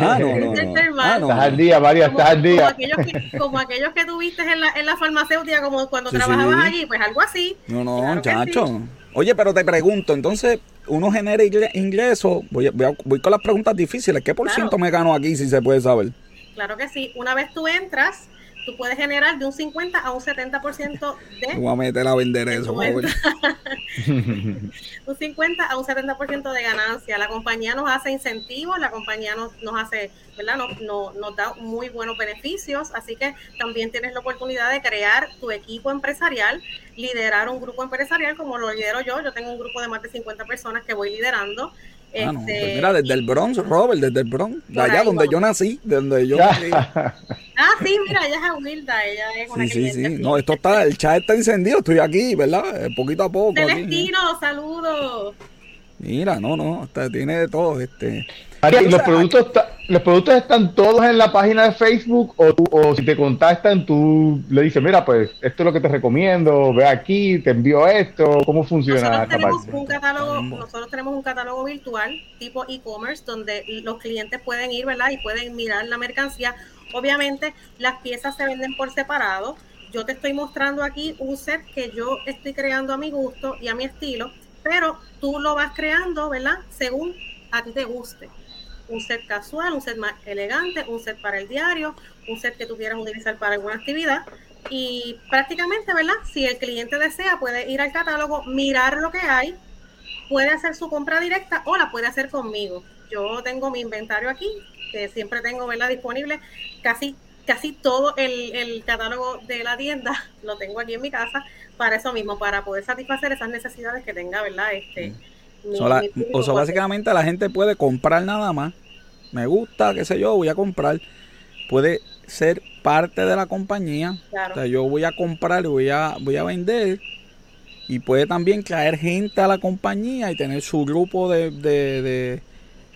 Ah, no, [laughs] no, ah, no. Estás al día, María, estás al día. Como [laughs] aquellos, que, como aquellos que tuviste en la, en la farmacéutica, como cuando trabajabas allí, pues algo así. No, no, muchacho. Oye, pero te pregunto, entonces, uno genera ingresos, voy, voy, voy, con las preguntas difíciles, ¿qué por ciento me gano aquí si se puede saber? Claro que sí, una vez tú entras, tú puedes generar de un 50 a un 70% de... Voy a meter a vender eso. [laughs] un 50 a un 70% de ganancia. La compañía nos hace incentivos, la compañía nos, nos hace, ¿verdad? Nos, nos, nos da muy buenos beneficios, así que también tienes la oportunidad de crear tu equipo empresarial, liderar un grupo empresarial como lo lidero yo. Yo tengo un grupo de más de 50 personas que voy liderando. Ah, pues este, mira, desde el Bronx, Robert, desde el Bronx, de allá donde yo nací, de donde yo nací. [laughs] Ah, sí, mira, ella es humilde, ella es una Sí, sí, sí. No, esto está, el chat está encendido, estoy aquí, ¿verdad? Eh, poquito a poco. Celestino, saludos. Mira, no, no, tiene de todo, este los productos, los productos están todos en la página de Facebook o, o si te contactan tú le dices, mira, pues esto es lo que te recomiendo, ve aquí, te envío esto, ¿cómo funciona? Nosotros tenemos, un catálogo, nosotros tenemos un catálogo virtual tipo e-commerce donde los clientes pueden ir, ¿verdad? Y pueden mirar la mercancía. Obviamente las piezas se venden por separado. Yo te estoy mostrando aquí un set que yo estoy creando a mi gusto y a mi estilo, pero tú lo vas creando, ¿verdad? Según a ti te guste un set casual, un set más elegante, un set para el diario, un set que tú quieras utilizar para alguna actividad. Y prácticamente, ¿verdad? Si el cliente desea, puede ir al catálogo, mirar lo que hay, puede hacer su compra directa o la puede hacer conmigo. Yo tengo mi inventario aquí, que siempre tengo, ¿verdad? Disponible. Casi, casi todo el, catálogo de la tienda [laughs] lo tengo aquí en mi casa para eso mismo, para poder satisfacer esas necesidades que tenga, ¿verdad? Este, o sea, básicamente la gente puede comprar nada más me gusta, qué sé yo, voy a comprar. Puede ser parte de la compañía. O sea, yo voy a comprar y voy a, voy a vender. Y puede también traer gente a la compañía y tener su grupo de, de,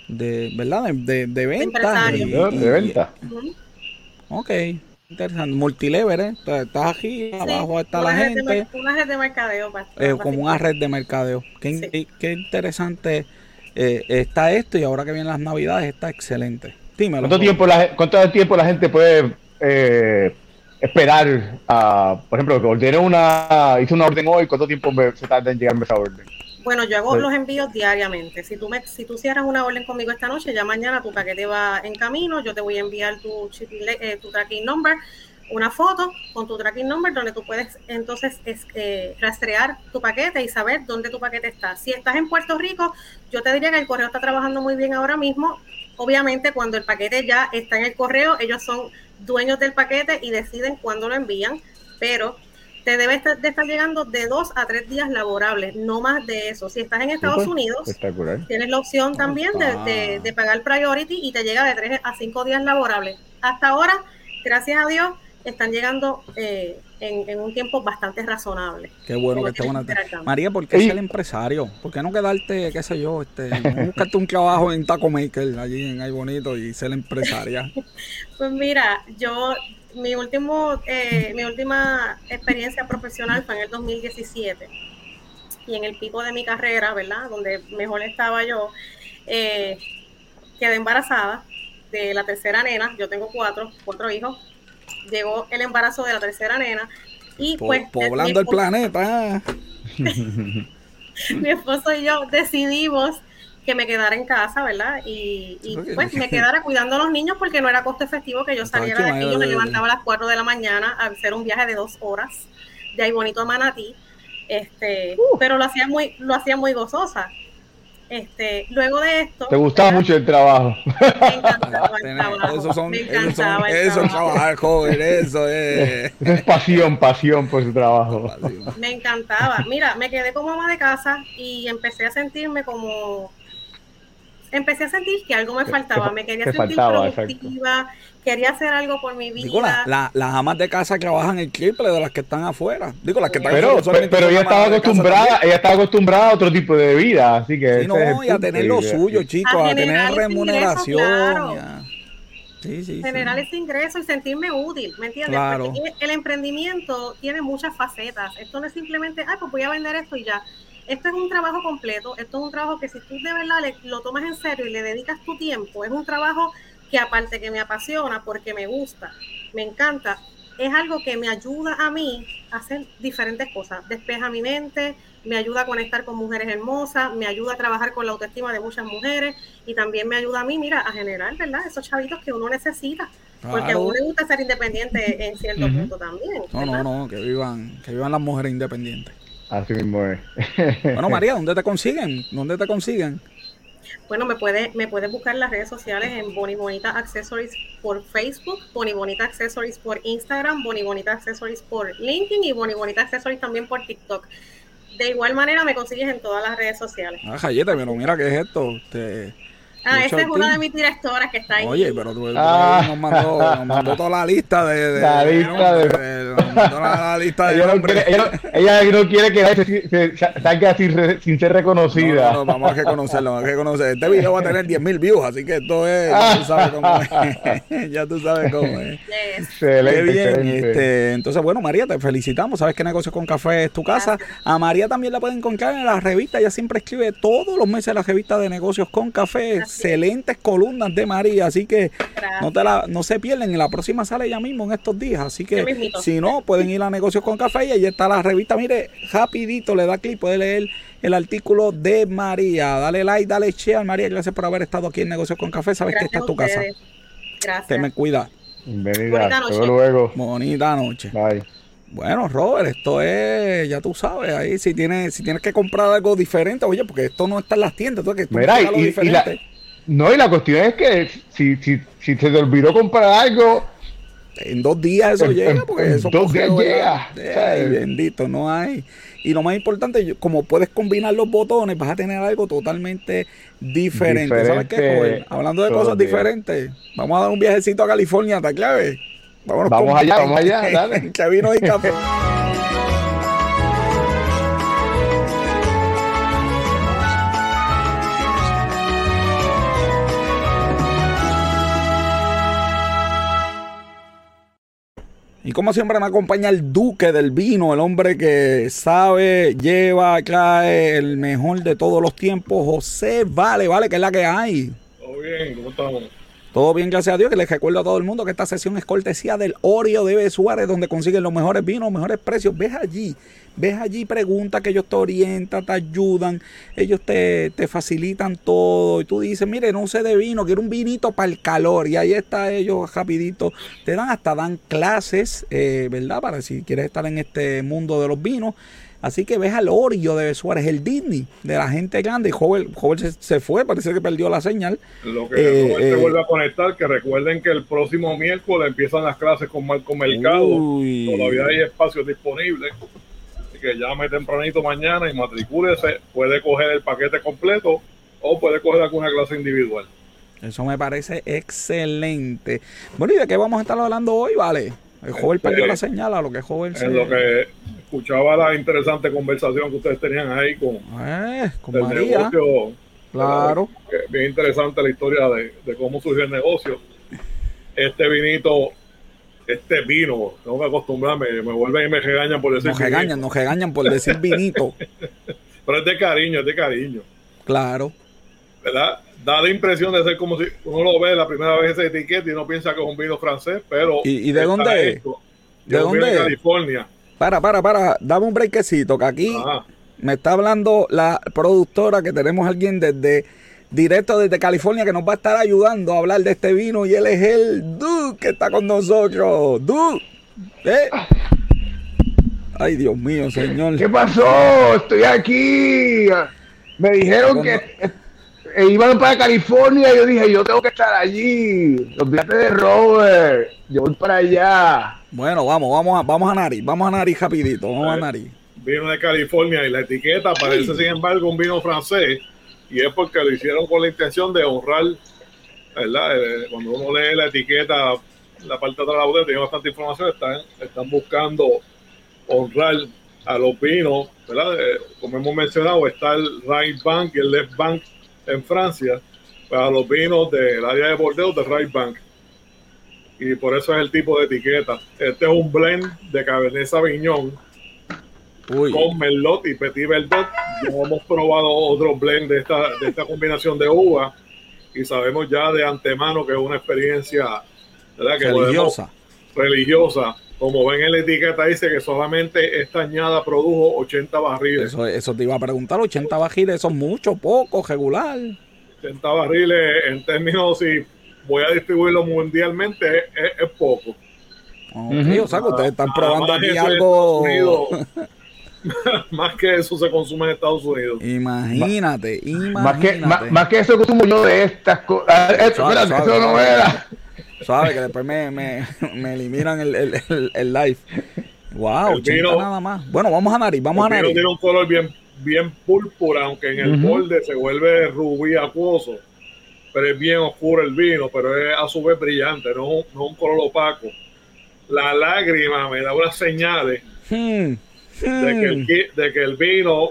de, ¿verdad? De, de, venta. de venta. Ok, interesante. Multilever, ¿eh? Estás aquí, abajo está la gente. una red de mercadeo. Eh, como una red de mercadeo. Qué, qué interesante eh, está esto y ahora que vienen las navidades está excelente. Dímelo. ¿Cuánto tiempo, la, ¿Cuánto tiempo la gente puede eh, esperar, a, por ejemplo, que ordene una, hizo una orden hoy, cuánto tiempo se tarda en llegarme esa orden? Bueno, yo hago los envíos diariamente. Si tú me, si tú cierras una orden conmigo esta noche, ya mañana tu paquete va en camino, yo te voy a enviar tu, eh, tu tracking number una foto con tu tracking number donde tú puedes entonces es, eh, rastrear tu paquete y saber dónde tu paquete está. Si estás en Puerto Rico, yo te diría que el correo está trabajando muy bien ahora mismo. Obviamente cuando el paquete ya está en el correo, ellos son dueños del paquete y deciden cuándo lo envían, pero te debe estar, de estar llegando de dos a tres días laborables, no más de eso. Si estás en Estados Unidos, tienes la opción también de, de pagar priority y te llega de tres a cinco días laborables. Hasta ahora, gracias a Dios, están llegando eh, en, un tiempo bastante razonable. Qué bueno que esté buena. María, ¿por qué ser el empresario? ¿Por qué no quedarte, qué sé yo, este, buscarte un trabajo en Taco Maker allí en Ay Bonito y ser empresaria? [laughs] pues mira, yo mi último eh, mi última experiencia profesional fue en el 2017 y en el pico de mi carrera, ¿verdad? Donde mejor estaba yo, eh, quedé embarazada de la tercera nena. Yo tengo cuatro, cuatro hijos llegó el embarazo de la tercera nena y pues... Poblando el planeta. [laughs] mi esposo y yo decidimos que me quedara en casa, ¿verdad? Y, y pues me quedara cuidando a los niños porque no era costo efectivo que yo saliera de aquí. Yo me levantaba a las 4 de la mañana a hacer un viaje de dos horas de ahí bonito a Manatí. Este, uh. pero lo hacía muy, lo hacía muy gozosa. Este, luego de esto. ¿Te gustaba mucho el trabajo? [laughs] Me encantaba el trabajo. Eso son, me encantaba eso, eso es trabajar, joven, eso es. es pasión, pasión por su trabajo. Me encantaba. Mira, me quedé como ama de casa y empecé a sentirme como empecé a sentir que algo me faltaba, me quería sentir productiva, quería hacer algo por mi vida. Digo, la, las amas de casa trabajan el triple de las que están afuera. Digo, las que están pero, afuera, pero, ella estaba acostumbrada, ella estaba acostumbrada a otro tipo de vida, así que sí, no, y a tener lo suyo, chicos, a, tener remuneración. Sí, sí, generar ese ingreso y sentirme útil, ¿me entiendes? Porque el emprendimiento tiene muchas facetas. Esto no es simplemente, ay, pues voy a vender esto y ya esto es un trabajo completo, esto es un trabajo que si tú de verdad lo tomas en serio y le dedicas tu tiempo, es un trabajo que aparte que me apasiona porque me gusta, me encanta, es algo que me ayuda a mí a hacer diferentes cosas. Despeja mi mente, me ayuda a conectar con mujeres hermosas, me ayuda a trabajar con la autoestima de muchas mujeres y también me ayuda a mí, mira, a generar, ¿verdad? Esos chavitos que uno necesita. Porque a uno le gusta ser independiente en cierto punto también. No, no, no, que vivan, que vivan las mujeres independientes. Así mismo es. [laughs] bueno, María, ¿dónde te consiguen? ¿Dónde te consiguen? Bueno, me puedes me puede buscar en las redes sociales en Boni Bonita Accessories por Facebook, Boni Bonita Accessories por Instagram, Boni Bonita Accessories por LinkedIn y Boni Bonita Accessories también por TikTok. De igual manera me consigues en todas las redes sociales. Ah, Jayeta, pero mira qué es esto. Te, Ah, esa es una de mis directoras que está ahí. Oye, pero tú, ah. nos, mandó, nos, mandó, toda la lista de. de la lista de. de, nos mandó la, lista de ella, no quiere, ella, ella, no quiere que se, se, salga sin ser reconocida. No, no, vamos a reconocerlo, vamos a reconocer. Este video va a tener 10.000 views, así que esto es. Ya tú sabes cómo es. [laughs] ya tú sabes cómo es. [laughs] Excelente. Qué bien. Excelente. Este, entonces, bueno, María, te felicitamos. Sabes que Negocios con Café es tu casa. A María también la pueden encontrar en la revista. Ella siempre escribe todos los meses la revista de Negocios con Café. Excelentes columnas de María, así que no, te la, no se pierden. En la próxima sale ya mismo en estos días, así que si no, pueden ir a Negocios con Café y ahí está la revista. Mire, rapidito le da clic, puede leer el artículo de María. Dale like, dale share, María. Gracias por haber estado aquí en Negocios con Café. Sabes que esta es tu casa. Gracias. Te me cuida. Bienvenida. Bonita luego. Bonita noche. Bye. Bueno, Robert, esto es, ya tú sabes, ahí si tienes, si tienes que comprar algo diferente, oye, porque esto no está en las tiendas, tú que Mira, y, y, la, no, y la cuestión es que si, si, si se te olvidó comprar algo. En dos días eso llega, porque eso dos días llega. Ay, bendito, no hay. Y lo más importante, como puedes combinar los botones, vas a tener algo totalamente diferente. ¿Sabes qué, Hablando de cosas diferentes, vamos a dar un viajecito a California, ¿está clave? Vámonos vamos allá, vamos allá, dale. [laughs] que vino y café. [laughs] Y como siempre me acompaña el duque del vino, el hombre que sabe, lleva, trae el mejor de todos los tiempos, José Vale, vale, que es la que hay. Todo bien, ¿cómo estamos? Todo bien, gracias a Dios, que les recuerdo a todo el mundo que esta sesión es cortesía del Oreo de Suárez, donde consiguen los mejores vinos, los mejores precios. Ves allí, ves allí, pregunta que ellos te orientan, te ayudan, ellos te, te facilitan todo. Y tú dices, mire, no sé de vino, quiero un vinito para el calor. Y ahí está ellos rapidito. Te dan hasta, dan clases, eh, ¿verdad? Para si quieres estar en este mundo de los vinos. Así que ves al Oreo de Suárez, el Disney de la gente grande. Joven, joven se, se, fue, parece que perdió la señal. Lo que eh, eh, se vuelve a conectar, que recuerden que el próximo miércoles empiezan las clases con Marco Mercado. Uy. Todavía hay espacios disponibles que llame tempranito mañana y matricúlese, puede coger el paquete completo o puede coger alguna clase individual. Eso me parece excelente. Bueno, ¿y de qué vamos a estar hablando hoy, vale? El joven perdió la señal a lo que joven En lo que escuchaba la interesante conversación que ustedes tenían ahí con, eh, con María. Negocio, claro. Bien interesante la historia de, de cómo surgió el negocio. Este vinito este vino, tengo que acostumbrarme, me vuelven y me regañan por decir Nos regañan, nos regañan por decir vinito. [laughs] Pero es de cariño, es de cariño. Claro. ¿Verdad? Da la impresión de ser como si uno lo ve la primera vez ese etiqueta y no piensa que es un vino francés, pero... ¿Y, y de dónde es? ¿De dónde es? California. Para, para, para, dame un brequecito, que aquí Ajá. me está hablando la productora que tenemos alguien desde directo desde California, que nos va a estar ayudando a hablar de este vino. Y él es el Duke que está con nosotros. Duke. ¿eh? Ay, Dios mío, señor. ¿Qué pasó? Estoy aquí. Me dijeron que eh, iban para California y yo dije, yo tengo que estar allí. Los viajes de Robert. Yo voy para allá. Bueno, vamos, vamos a, vamos a Nari. Vamos a Nari rapidito. Vamos a Nari. Vino de California y la etiqueta parece, sin embargo, un vino francés. Y es porque lo hicieron con la intención de honrar, ¿verdad? Eh, cuando uno lee la etiqueta, la parte de la botella, tiene bastante información. Están, están buscando honrar a los vinos, ¿verdad? Eh, como hemos mencionado, está el Right Bank y el Left Bank en Francia, para los vinos del área de Bordeaux de Right Bank. Y por eso es el tipo de etiqueta. Este es un blend de Cabernet Sauvignon con Merlot y Petit Verdot. Ya hemos probado otro blend de esta, de esta combinación de uva y sabemos ya de antemano que es una experiencia ¿verdad? Que religiosa. religiosa como ven en la etiqueta, dice que solamente esta añada produjo 80 barriles. Eso, eso te iba a preguntar, 80 barriles son mucho, poco, regular. 80 barriles en términos, si voy a distribuirlo mundialmente, es, poco. o sea, que ustedes están probando aquí algo... [laughs] [laughs] más que eso se consume en Estados Unidos. Imagínate, imagínate. Más que, más, que eso consumo yo de estas cosas. Ah, eso, eso no era. ¿Sabes? Que después me, me, me eliminan el, el, el, live. Wow, nada más. Bueno, vamos a nariz, vamos a nariz. tiene un color bien, bien púrpura, aunque en el borde se vuelve rubí acuoso. Pero es bien oscuro el vino, pero es a su vez brillante, no, no un color opaco. La lágrima me da unas señales hmm, De, que el, de que el vino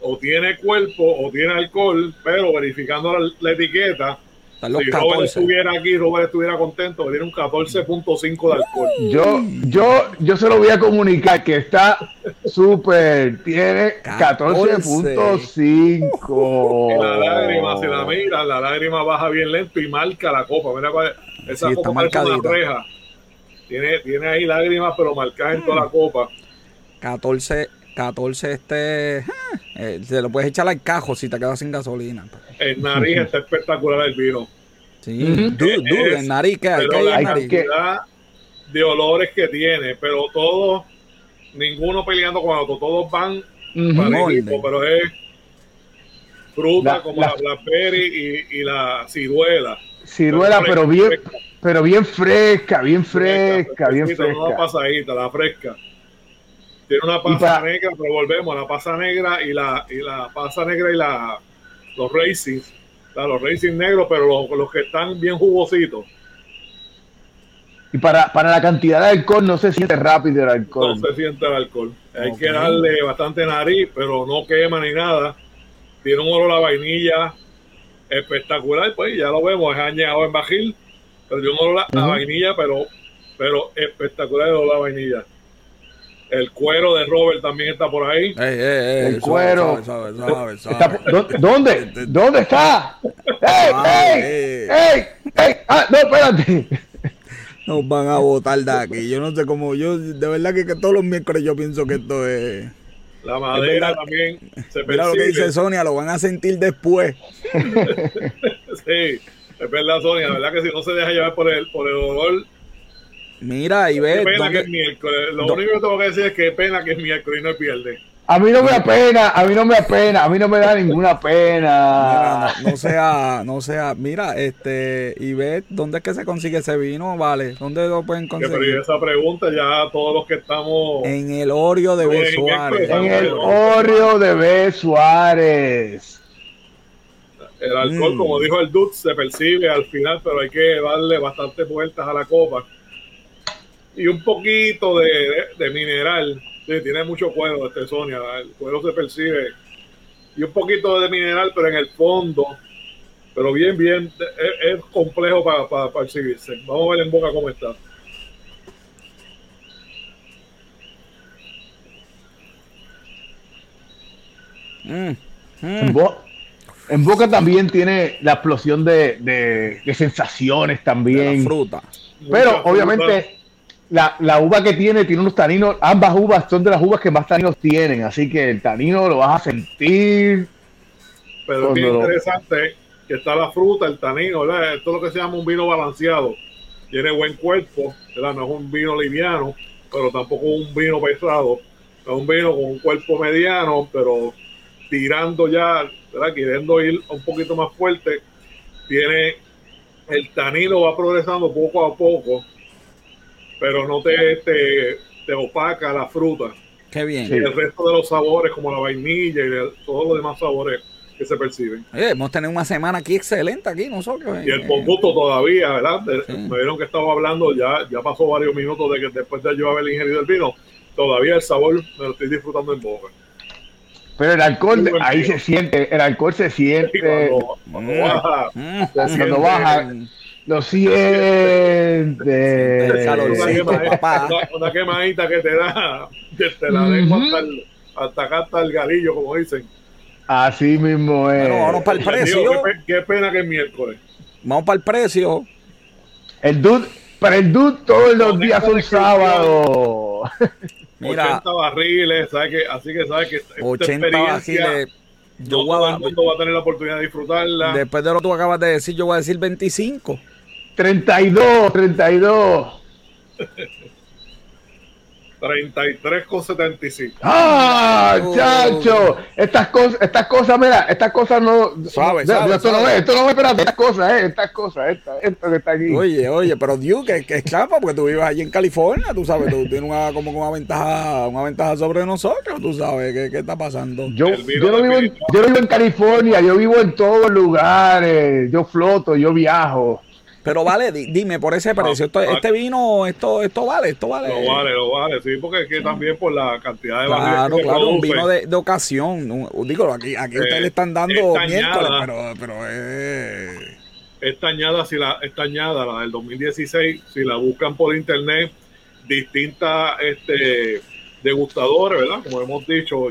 o tiene cuerpo o tiene alcohol, pero verificando la etiqueta, si Robert estuviera aquí, Robert estuviera contento, que tiene un 14.5 de alcohol. Yo, yo, yo se lo voy a comunicar que está súper, tiene 14.5. La lágrima, si la mira, la lágrima baja bien lento y marca la copa. Mira, esa copa parece una reja. Tiene, tiene ahí lágrimas, pero marcadas en toda la copa. 14, 14 este eh, se lo puedes echar al cajo si te quedas sin gasolina. El nariz está espectacular el vino. Sí, el nariz que hay, la cantidad de olores que tiene, pero todos, ninguno peleando con otro, todos van para el equipo, pero es fruta como la, blackberry y, la ciruela. Ciruela, pero, bien, pero bien fresca, bien fresca, bien fresca. Una pasadita, la fresca. Tiene una pasa negra, pero volvemos la pasa negra y la, y la pasa negra y la los racing, los racing negros, pero los, los, que están bien jugositos. Y para, para la cantidad de alcohol no se siente rápido el alcohol. No se siente el alcohol. Hay que darle bastante nariz, pero no quema ni nada. Tiene un olor a vainilla espectacular, pues ya lo vemos, es añadido en bajil, pero tiene un olor a, vainilla, pero, pero espectacular el olor a vainilla. El cuero de Robert también está por ahí. el cuero. ¿Dónde? ¿Dónde está? ¡Ey! ¡Ey! ¡Ey! ¡Ey! ¡Ah, no, espérate! Nos van a botar de aquí. Yo no sé cómo. Yo, de verdad que, todos los miércoles yo pienso que esto es. La madera también se percibe. Mira lo que dice Sonia, lo van a sentir después. [laughs] sí, es verdad, Sonia. La verdad que si no se deja llevar por el, por el olor Mira, y ve. pena que es miércoles. Lo único que tengo que decir es que pena que es miércoles y no pierde. A mí no me da pena, a mí no me da pena, a mí no me da ninguna pena. no, sea, no sea, mira, este, y ve dónde es que se consigue ese vino, vale, dónde lo pueden conseguir. Pero esa pregunta ya todos los que estamos en el Orio de B. Suárez. En el Orio de B. Suárez. El alcohol, mm. como dijo el Dude, se percibe al final, pero hay que darle bastantes vueltas a la copa y un poquito de, mineral. tiene mucho cuero este Sonia, el cuero se percibe. Y un poquito de mineral, pero en el fondo, pero bien, bien, es, complejo para, percibirse. Vamos a ver en boca cómo está. Mm, mm. En, boca también tiene la explosión de, sensaciones también. fruta. Pero obviamente la, la, uva que tiene tiene unos taninos, ambas uvas son de las uvas que más taninos tienen, así que el tanino lo vas a sentir. Pero es bien interesante que está la fruta, el tanino, ¿verdad? Esto es lo que se llama un vino balanceado. Tiene buen cuerpo, ¿verdad? No es un vino liviano, pero tampoco un vino pesado. Es un vino con un cuerpo mediano, pero tirando ya, ¿verdad? Queriendo ir un poquito más fuerte. Tiene el tanino va progresando poco a poco, pero no te, te, te opaca la fruta. Qué bien. Y el resto de los sabores, como la vainilla y todos los demás sabores que se perciben. hemos tenido una semana aquí excelente aquí nosotros. Y el eh, todavía, ¿verdad? Me vieron que estaba hablando, ya, ya pasó varios minutos de que después de yo haber ingerido el vino, todavía el sabor me lo estoy disfrutando en boca. Pero el alcohol, ahí se siente, el alcohol se siente. cuando, mm. baja, mm. cuando baja, lo siente. Una, quemadita que te da desde la lengua hasta, acá hasta el galillo, como dicen. Así mismo es. Bueno, vamos para el precio. qué, pena que es miércoles. Vamos para el precio. El dude, para el dude todos los días son sábados. Mira, 80 barriles, ¿sabes que, así que sabes que 80 barriles. Yo no todo el mundo va a tener la oportunidad de disfrutarla. Después de lo que tú acabas de decir, yo voy a decir 25. 32, 32. 33,75. ¡Ah, chacho! Estas cosas, estas cosas, mira, estas cosas no. Suave, esto, No es, esto no es, espérate, estas cosas, eh, estas cosas, esto que está aquí. Oye, oye, pero Duke, que, es claro, porque tú vives allí en California, tú sabes, tú tienes una, como una ventaja, una ventaja sobre nosotros, tú sabes, ¿qué, qué está pasando? Yo, yo, no vivo en, yo no vivo en California, yo vivo en todos lugares, yo floto, yo viajo. Pero vale, dime, por ese precio, esto, este vino, esto, esto vale, esto vale. Lo vale, lo vale, sí, porque es que también por la cantidad de Claro, claro, un vino de, de ocasión. digo, aquí, aquí ustedes le están dando miércoles, pero, pero es... Esta añada, si la, esta añada, la del 2016, si la buscan por internet, distintas este, degustadores, ¿verdad? Como hemos dicho,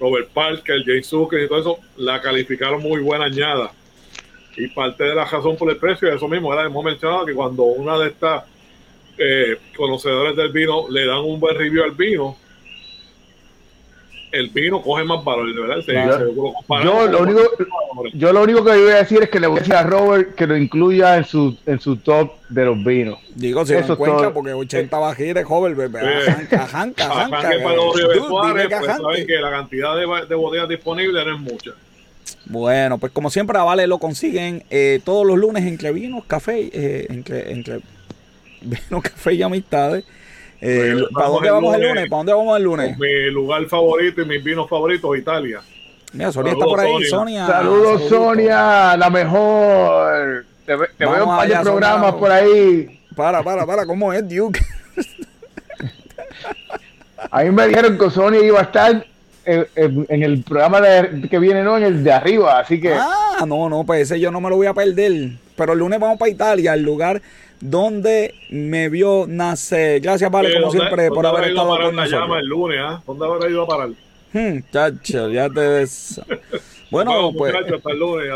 Robert Parker, James Zucker y todo eso, la calificaron muy buena añada y parte de la razón por el precio es eso mismo, era hemos mencionado que cuando una de estas eh, conocedores del vino le dan un buen review al vino, el vino coge más valor, ¿verdad? yo, lo único, yo lo único que voy a decir es que le voy a decir a Robert que lo incluya en su, en su top de los vinos. Digo, si Eso encuentra, porque 80 bajiles, joven, bebé. Arranca. Pues saben que la cantidad de, de botellas disponibles no es mucha. Bueno, pues como siempre a Vale lo consiguen eh, todos los lunes entre vinos, café, eh, entre, entre vinos, [laughs] café y amistades. Eh, ¿Para dónde vamos el lunes? ¿Para dónde vamos el lunes? Mi lugar favorito y mis vinos favoritos, Italia. Mira, Sonia está por ahí, Sonia. Saludos, Sonia, la mejor. Te, veo en varios programas por ahí. Para, para, para, ¿cómo es, Duke? [laughs] a mí me dijeron que Sonia iba a estar en, el programa de, que viene, no, en el de arriba, así que... Ah, no, no, pues ese yo no me lo voy a perder. Pero el lunes vamos para Italia, el lugar donde me vio nacer. Gracias, Vale, como siempre, por haber estado con nosotros. Llama el lunes, ¿ah? ¿Dónde habrá ido a parar? Hmm, chacho, ya te ves. Bueno, pues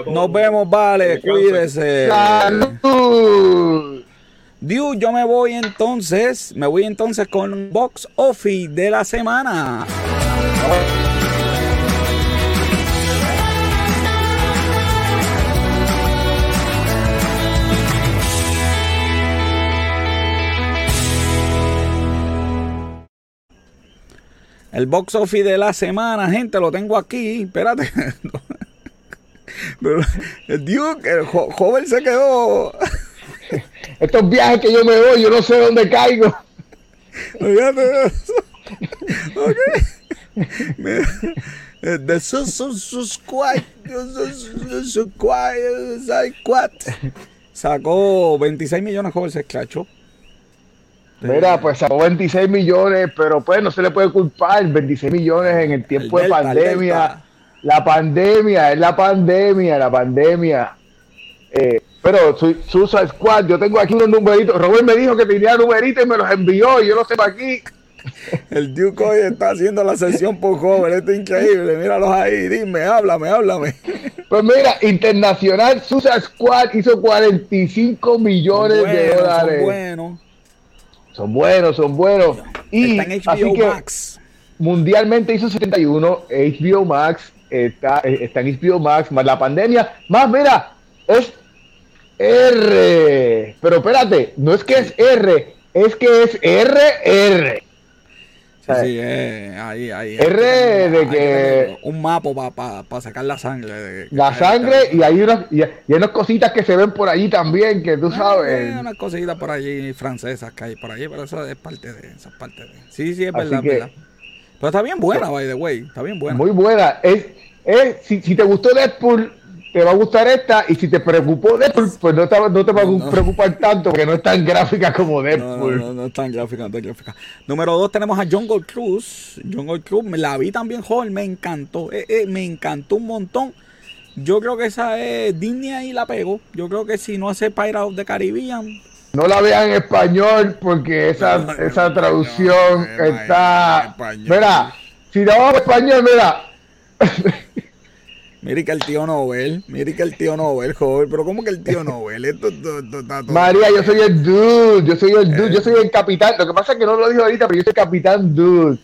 nos vemos, Vale, cuídese. ¡Salud! Dios, yo me voy entonces, me voy entonces con Box Office de la semana. El box office de la semana, gente, lo tengo aquí. Espérate. el [laughs] Duke, el joven se quedó. [laughs] Estos viajes que yo me voy, yo no sé dónde caigo. The Squad sacó 26 millones joven se esclachó. Mira, pues sacó 26 millones, pero pues no se le puede culpar 26 millones en el tiempo de pandemia. La pandemia, es la pandemia, la pandemia. Eh, pero Susa Squad, yo tengo aquí unos numeritos. Robert me dijo que tenía numeritos y me los envió y yo los tengo aquí. El Duke hoy está haciendo la sesión por joven, esto es increíble. Míralos ahí, dime, háblame, háblame. Pues mira, Internacional Susa Squad hizo 45 millones de dólares. Son buenos. Son buenos, son buenos. Y está en HBO Max. Mundialmente hizo 71. HBO Max está, está en HBO Max, más la pandemia. Más, mira, es R. Pero espérate, no es que es R, es que es RR. Sí, eh, ahí, ahí. R de que. Un mapa para sacar la sangre. la sangre y hay, unas, y, hay unas cositas que se ven por allí también, que tú ah, sabes. Hay unas cositas por allí francesas que hay por allí, pero eso es parte de. Esa parte de. Sí, sí, es verdad, verdad. Pero está bien buena, by the way. Está bien buena. Muy buena. Es, es, si, si te gustó Deadpool, te va a gustar esta y si te preocupó Deadpool, pues no te, no te va a preocupar tanto porque no es tan gráfica como Deadpool. No, no, es tan gráfica, no es tan gráfica. Número dos tenemos a Jungle Cruise. Jungle Cruise, me la vi también joven, me encantó, eh, eh, me encantó un montón. Yo creo que esa es Disney ahí la pegó. Yo creo que si no hace Pirates of the Caribbean. No la vean en español porque esa, esa traducción está. Mira, si la vamos en español, mira. [laughs] Mire que el tío Nobel, mire que el tío Nobel, joven, pero ¿cómo que el tío Nobel? Esto, María, yo soy el dude, yo soy el dude, yo soy el capitán. Lo que pasa es que no lo dijo ahorita, pero yo soy capitán dude.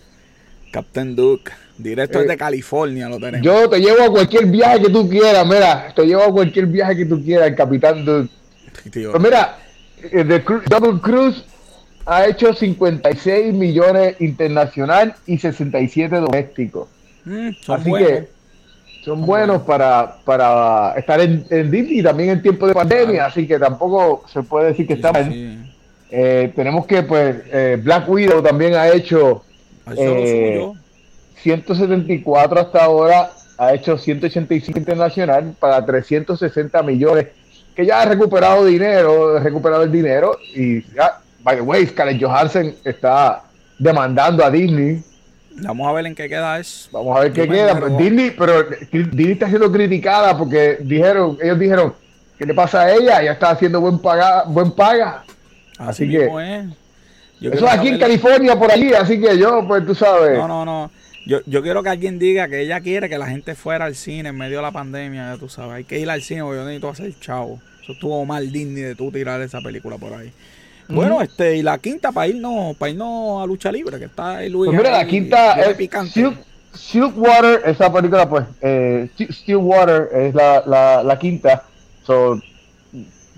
Captain Duke, directo eh, California lo tenemos. Yo te llevo a cualquier viaje que tú quieras, mira, te llevo a cualquier viaje que tú quieras, el capitán dude. Pero mira, The eh, Double Cruise ha hecho 56 millones internacional y 67 domésticos. Mm, Así que son buenos para, para estar en, Disney y también en tiempo de pandemia, así que tampoco se puede decir que está mal. Eh, tenemos que, pues, eh, Black Widow también ha hecho 174 eh, hasta ahora, ha hecho 185 internacional para 360 millones, que ya ha recuperado dinero, ha recuperado el dinero y ya, by the way, Scarlett Johansson está demandando a Disney Vamos a ver en qué queda eso. Vamos a ver qué queda. Pero Disney, pero Disney está siendo criticada porque dijeron, ellos dijeron, ¿qué le pasa a ella? Ella está haciendo buen paga, buen paga. Así, que eso es aquí en California por allí, así que yo, pues tú sabes. No, no, no. Yo, yo quiero que alguien diga que ella quiere que la gente fuera al cine en medio de la pandemia, ya tú sabes. Hay que ir al cine porque yo necesito hacer chavo. Eso estuvo mal Disney de tú tirar esa película por ahí. Bueno, este, y la quinta para irnos, para irnos a lucha libre, que está ahí Luis. Pues mira, la quinta es Silk, Silkwater, esa película, pues, eh, Stillwater es la, la, la quinta. So,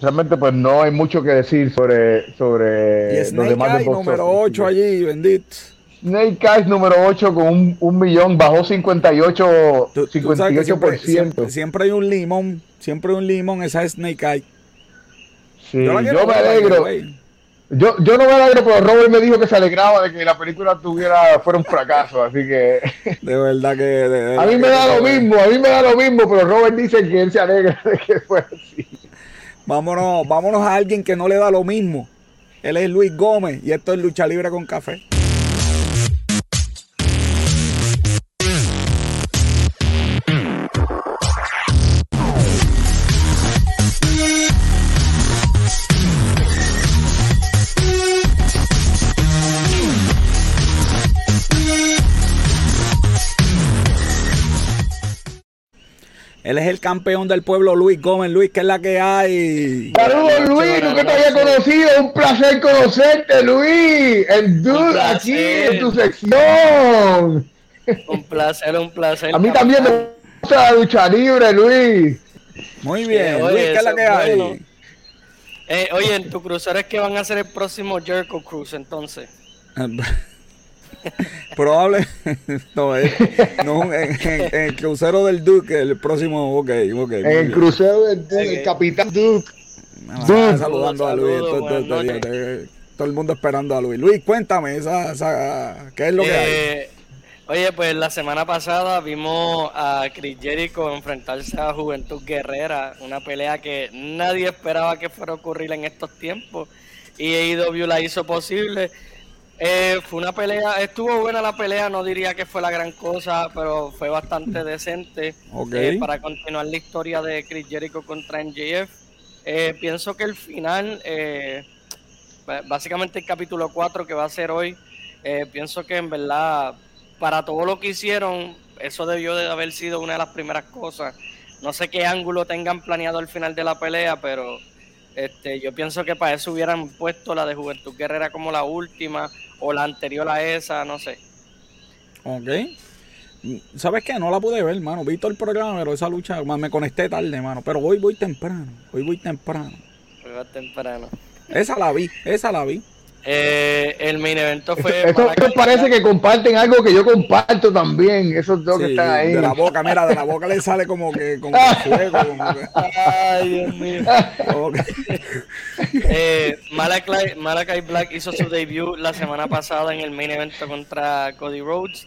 realmente, pues, no hay mucho que decir sobre, sobre y los demás Eye, número 8 allí, bendito. Snake Eyes número 8 con un, un millón, bajó 58%. 58%. siempre, siempre, hay un limón, siempre hay un limón, esa es Snake Eyes. Sí, yo, me alegro. Yo, yo no me alegro, pero Robert me dijo que se alegraba de que la película tuviera fuera un fracaso, así que... [laughs] De verdad que... a mí me da lo mismo, a mí me da lo mismo, pero Robert dice que él se alegra [laughs] de que fuera así. Vámonos, vámonos a alguien que no le da lo mismo. Él es Luis Gómez y esto es Lucha Libre con Café. Campeón del pueblo, Luis Gómez. Luis, ¿qué es la que hay? Saludos, Luis, nunca te había conocido. Un placer conocerte, Luis. El dude aquí en tu sección. Un placer, un placer. A mí también me gusta la lucha libre, Luis. Muy bien, Luis, ¿qué es la que hay? Eh, oye, en tu crucero es que van a ser el próximo Jericho Cruise, entonces. [laughs] [laughs] Probable. [laughs] no, es, no en, el crucero del Duke, el próximo. Ok, ok. En el crucero del Duke, el Capitán Duke. saludando a Luis. Todo, el mundo esperando a Luis. Luis, cuéntame, esa, esa, ¿qué es lo que hay? Eh, oye, pues la semana pasada vimos a Chris Jericho enfrentarse a Juventud Guerrera, una pelea que nadie esperaba que fuera a ocurrir en estos tiempos. Y AEW la hizo posible. Eh, fue una pelea, estuvo buena la pelea, no diría que fue la gran cosa, pero fue bastante decente eh, para continuar la historia de Chris Jericho contra MJF. Eh, pienso que el final, básicamente el capítulo 4 que va a ser hoy, pienso que en verdad, para todo lo que hicieron, eso debió de haber sido una de las primeras cosas. No sé qué ángulo tengan planeado al final de la pelea, pero este, yo pienso que para eso hubieran puesto la de Juventud Guerrera como la última o la anterior a esa, no sé. Ok. ¿Sabes qué? No la pude ver, hermano. Vi todo el programa, pero esa lucha me conecté tarde, hermano. Pero hoy voy temprano. Hoy voy temprano. Hoy va temprano. Esa la vi, esa la vi. Eh, el main evento fue. Eso, parece que comparten algo que yo comparto también. Esos dos que están ahí. De la boca, mira, de la boca le sale como que como [laughs] fuego. Ay, Dios mío. [laughs] eh, Malakai, Black hizo su debut la semana pasada en el main evento contra Cody Rhodes.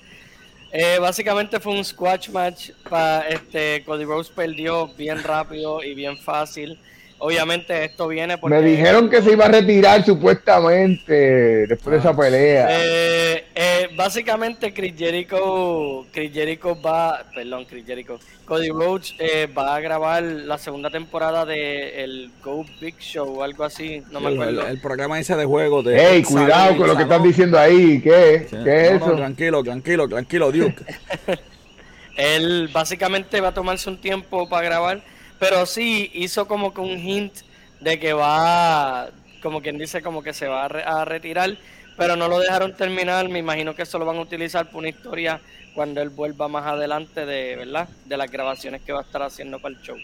Eh, básicamente fue un squash match. para este, Cody Rhodes perdió bien rápido y bien fácil. Obviamente esto viene porque... Me dijeron que se iba a retirar supuestamente después de esa ah. pelea. Eh, eh, básicamente Chris Jericho, Chris Jericho va, perdón, Chris Jericho, Cody Rhodes eh, va a grabar la segunda temporada de el Go Big Show o algo así, no me acuerdo. El, programa ese de juego de... ¡Ey, cuidado con lo que están diciendo ahí! ¿Qué, ¿Qué es eso? tranquilo, tranquilo, tranquilo, Duke. [laughs] Él básicamente va a tomarse un tiempo para grabar pero sí hizo como que un hint de que va, como quien dice, como que se va a, retirar, pero no lo dejaron terminar. Me imagino que eso lo van a utilizar por una historia cuando él vuelva más adelante de, ¿verdad? De las grabaciones que va a estar haciendo para el show.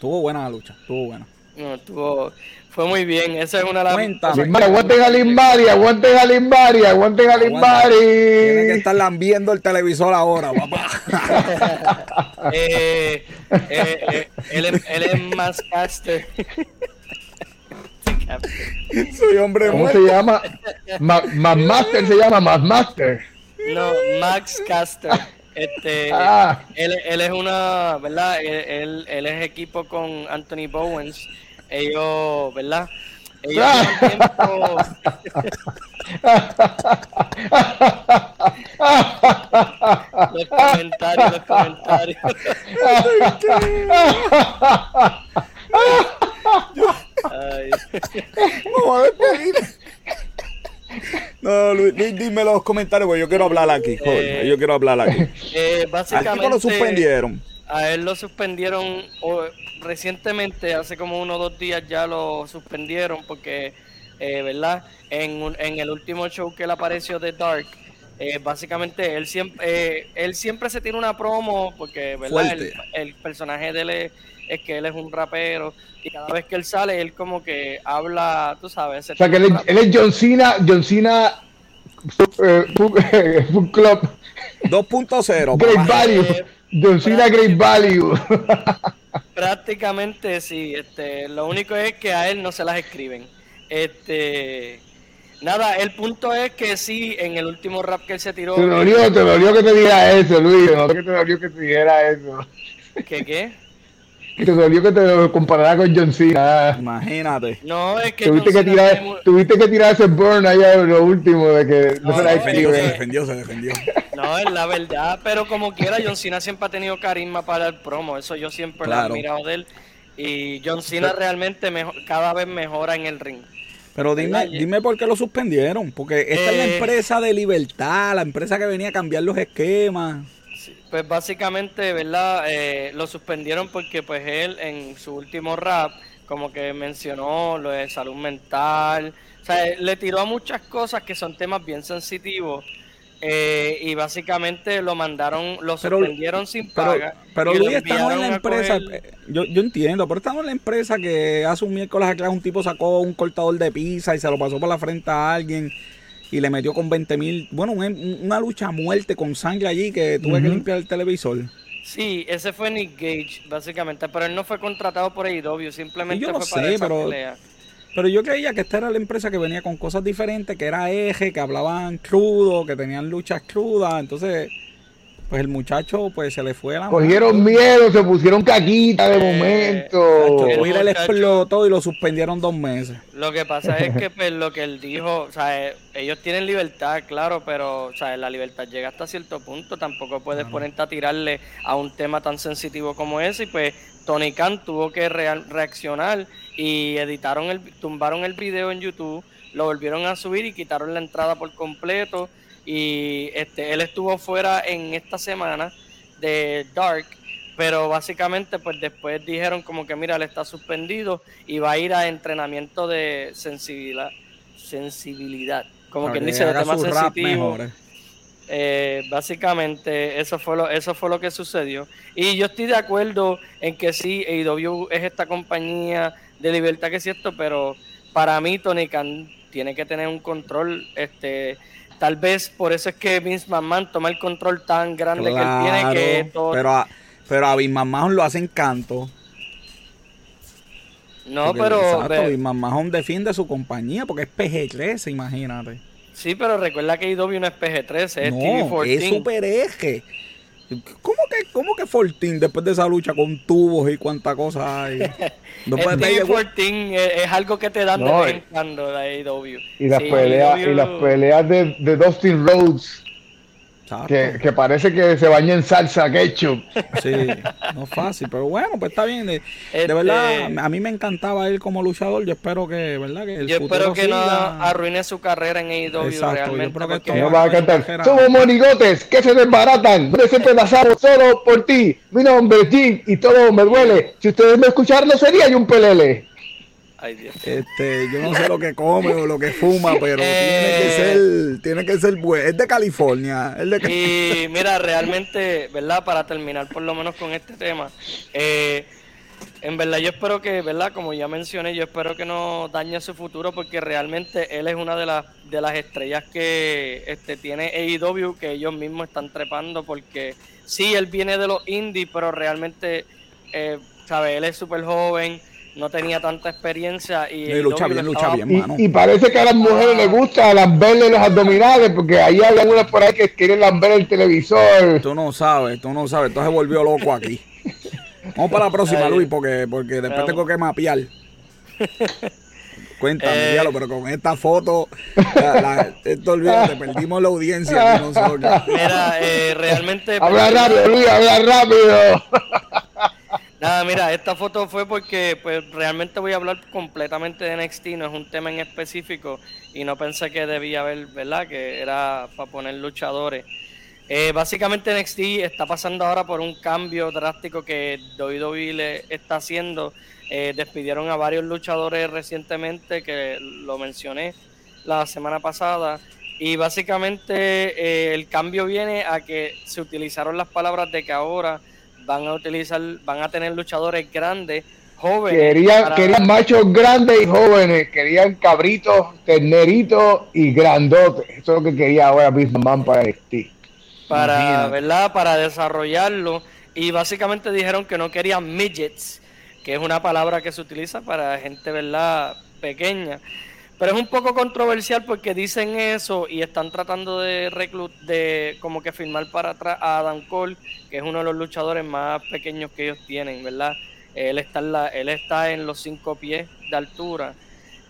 Tuvo buena la lucha, estuvo buena. No, estuvo, fue muy bien. Esa es una de las. Cuéntame. Aguanten a Limbari, aguanten a Limbari, aguanten a Limbari. Tienen que estar lambiendo el televisor ahora, papá. [laughs] eh, eh, eh, él, él, es más caster. Soy hombre ¿Cómo se llama? Más Master se llama Más Master. No, Max Caster. Este, ah. él, él, es una, ¿verdad? Él, él, es equipo con Anthony Bowens. Ellos, ¿verdad? Ellos tiempo... [laughs] los comentarios, los comentarios. Ay. Vamos a despedir. No, Luis, dime los comentarios, porque yo quiero hablar aquí. Joder, eh, yo quiero hablar aquí. Eh, básicamente, lo suspendieron? A él lo suspendieron recientemente, hace como uno o dos días ya lo suspendieron porque, eh, ¿verdad? En, en el último show que él apareció de Dark, eh, básicamente él siempre, él siempre se tiene una promo porque, ¿verdad? El, personaje de él es, que él es un rapero y cada vez que él sale, él como que habla, tú sabes. O sea, que él, es John Cena, John Cena Food Club 2.0. Great Value. Eh, John Cena Great Value. [laughs] Prácticamente sí. Este, lo único es que a él no se las escriben. Este. Nada, el punto es que sí, en el último rap que él se tiró. Te dolió, te dolió que te dijera eso, Luis. No que te dolió que te dijera eso. ¿Qué qué? Y te dolió que te comparara con John Cena. Imagínate. No, es que. Tuviste, que tirar, tuviste que tirar ese burn allá lo último de que no, se la defendió, se defendió, se defendió. [laughs] No, es la verdad, pero como quiera, John Cena siempre ha tenido carisma para el promo. Eso yo siempre lo he admirado de él. Y John Cena realmente mejor, cada vez mejora en el ring. Pero dime, dime por qué lo suspendieron. Porque esta es la eh, empresa de libertad, la empresa que venía a cambiar los esquemas. Pues básicamente, ¿verdad? Eh, lo suspendieron porque pues él en su último rap como que mencionó lo de salud mental. O sea, le tiró a muchas cosas que son temas bien sensitivos. Eh, y básicamente lo mandaron, lo suspendieron sin paga. Pero, Luis, estamos en la empresa, yo, yo entiendo, pero estamos en la empresa que hace un miércoles acá un tipo sacó un cortador de pizza y se lo pasó por la frente a alguien y le metió con 20 mil, bueno, una lucha a muerte con sangre allí que tuve que limpiar el televisor. Sí, ese fue Nick Gage, básicamente, pero él no fue contratado por AEW, simplemente fue para esa pero, pelea. Pero yo creía que esta era la empresa que venía con cosas diferentes, que era eje, que hablaban crudo, que tenían luchas crudas, entonces pues el muchacho pues se le fue a la Cogieron miedo, se pusieron caquita de eh, momento. El le explotó y lo suspendieron dos meses. Lo que pasa es que [laughs] pues, lo que él dijo, o sea, eh, ellos tienen libertad, claro, pero o sea, la libertad llega hasta cierto punto. Tampoco puedes ponerte a tirarle a un tema tan sensitivo como ese. Y pues Tony Khan tuvo que reaccionar y editaron el, tumbaron el video en YouTube, lo volvieron a subir y quitaron la entrada por completo y este, él estuvo fuera en esta semana de Dark, pero básicamente pues después dijeron como que mira, él está suspendido y va a ir a entrenamiento de sensibilidad, sensibilidad como quien dice de temas sensitivos. Eh, básicamente eso fue lo eso fue lo que sucedió y yo estoy de acuerdo en que sí AEW es esta compañía de libertad que es cierto pero para mí Tony Khan tiene que tener un control este tal vez por eso es que Vince McMahon toma el control tan grande que él tiene que todo pero a, pero a Vince McMahon lo hacen canto no, pero. Exacto, Vince McMahon defiende su compañía porque es PG-13, imagínate. Sí, pero recuerda que IW no es PG-13, es no, TV-14. es super eje. ¿Cómo que, ¿Cómo que 14 después de esa lucha con tubos y cuánta cosa hay? No el TV-14 es, es, algo que te dan no, de vez en cuando de AEW. Y las, sí, peleas, y las peleas de, de Dustin Rhodes que, que, parece que se baña en salsa ketchup. Sí, no es fácil, pero bueno, pues está bien. De, este, verdad, a mí me encantaba él como luchador. Yo espero que, ¿verdad? Que el yo espero que siga. no arruine su carrera en AEW Exacto, realmente. Yo porque no va a cantar. Somos monigotes que se desbaratan, no se pedazamos solo por ti. Mi nombre es Jim y todo me duele. Si ustedes me escucharan, no sería yo un pelele. Ay, Dios. Este, yo no sé lo que come o lo que fuma, [laughs] pero eh, tiene que ser, tiene que ser bueno. Es de California. Es de... Y mira, realmente, ¿verdad? Para terminar por lo menos con este tema, eh, en verdad yo espero que, ¿verdad? Como ya mencioné, yo espero que no dañe su futuro porque realmente él es una de las de las estrellas que este tiene AEW que ellos mismos están trepando porque sí, él viene de los indies, pero realmente, eh, ¿sabes? Él es súper joven no tenía tanta experiencia y, y lucha bien, lucha bien, y, mano. y, parece que a las mujeres les gusta lamberle los abdominales porque ahí hay algunas por ahí que quieren lamber el televisor. Tú no sabes, tú no sabes, esto se volvió loco aquí. [laughs] Vamos para la próxima, Luis, porque, porque después tengo que mapear. Cuéntame, eh, diablo, pero con esta foto, la, la, esto olvídate, perdimos la audiencia. Nosotros. Mira, eh, realmente. Habla rápido, Luis, habla rápido. Nada, mira, esta foto fue porque pues realmente voy a hablar completamente de NXT, no es un tema en específico y no pensé que debía haber, ¿verdad? Que era para poner luchadores. Eh, básicamente NXT está pasando ahora por un cambio drástico que WWE le está haciendo. Eh, despidieron a varios luchadores recientemente, que lo mencioné la semana pasada. Y básicamente eh, el cambio viene a que se utilizaron las palabras de que ahora van a utilizar, van a tener luchadores grandes, jóvenes. Querían, para... querían machos grandes y jóvenes, querían cabritos, terneritos y grandotes. Eso es lo que quería ahora Vince McMahon para NXT. Para, ¿verdad? Para desarrollarlo. Y básicamente dijeron que no querían midgets, que es una palabra que se utiliza para gente, ¿verdad? Pequeña. Pero es un poco controversial porque dicen eso y están tratando de reclut de como que firmar para atrás a Adam Cole, que es uno de los luchadores más pequeños que ellos tienen, ¿verdad? Él está en, la, él está en los cinco pies de altura.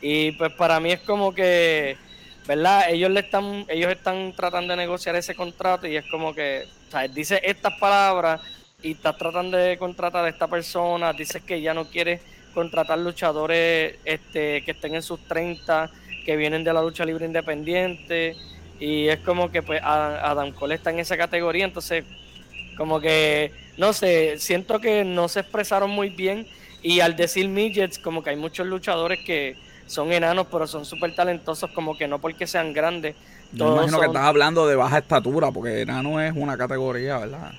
Y pues para mí es como que, ¿verdad? Ellos le están, ellos están tratando de negociar ese contrato y es como que, o sea, dice estas palabras y estás tratando de contratar a esta persona, dices que ya no quieres contratar luchadores este, que estén en sus 30, que vienen de la lucha libre independiente. Y es como que pues Adam Cole está en esa categoría, entonces como que, no sé, siento que no se expresaron muy bien. Y al decir midgets, como que hay muchos luchadores que son enanos, pero son súper talentosos, como que no porque sean grandes. Yo me imagino son... que estás hablando de baja estatura, porque enano es una categoría, ¿verdad?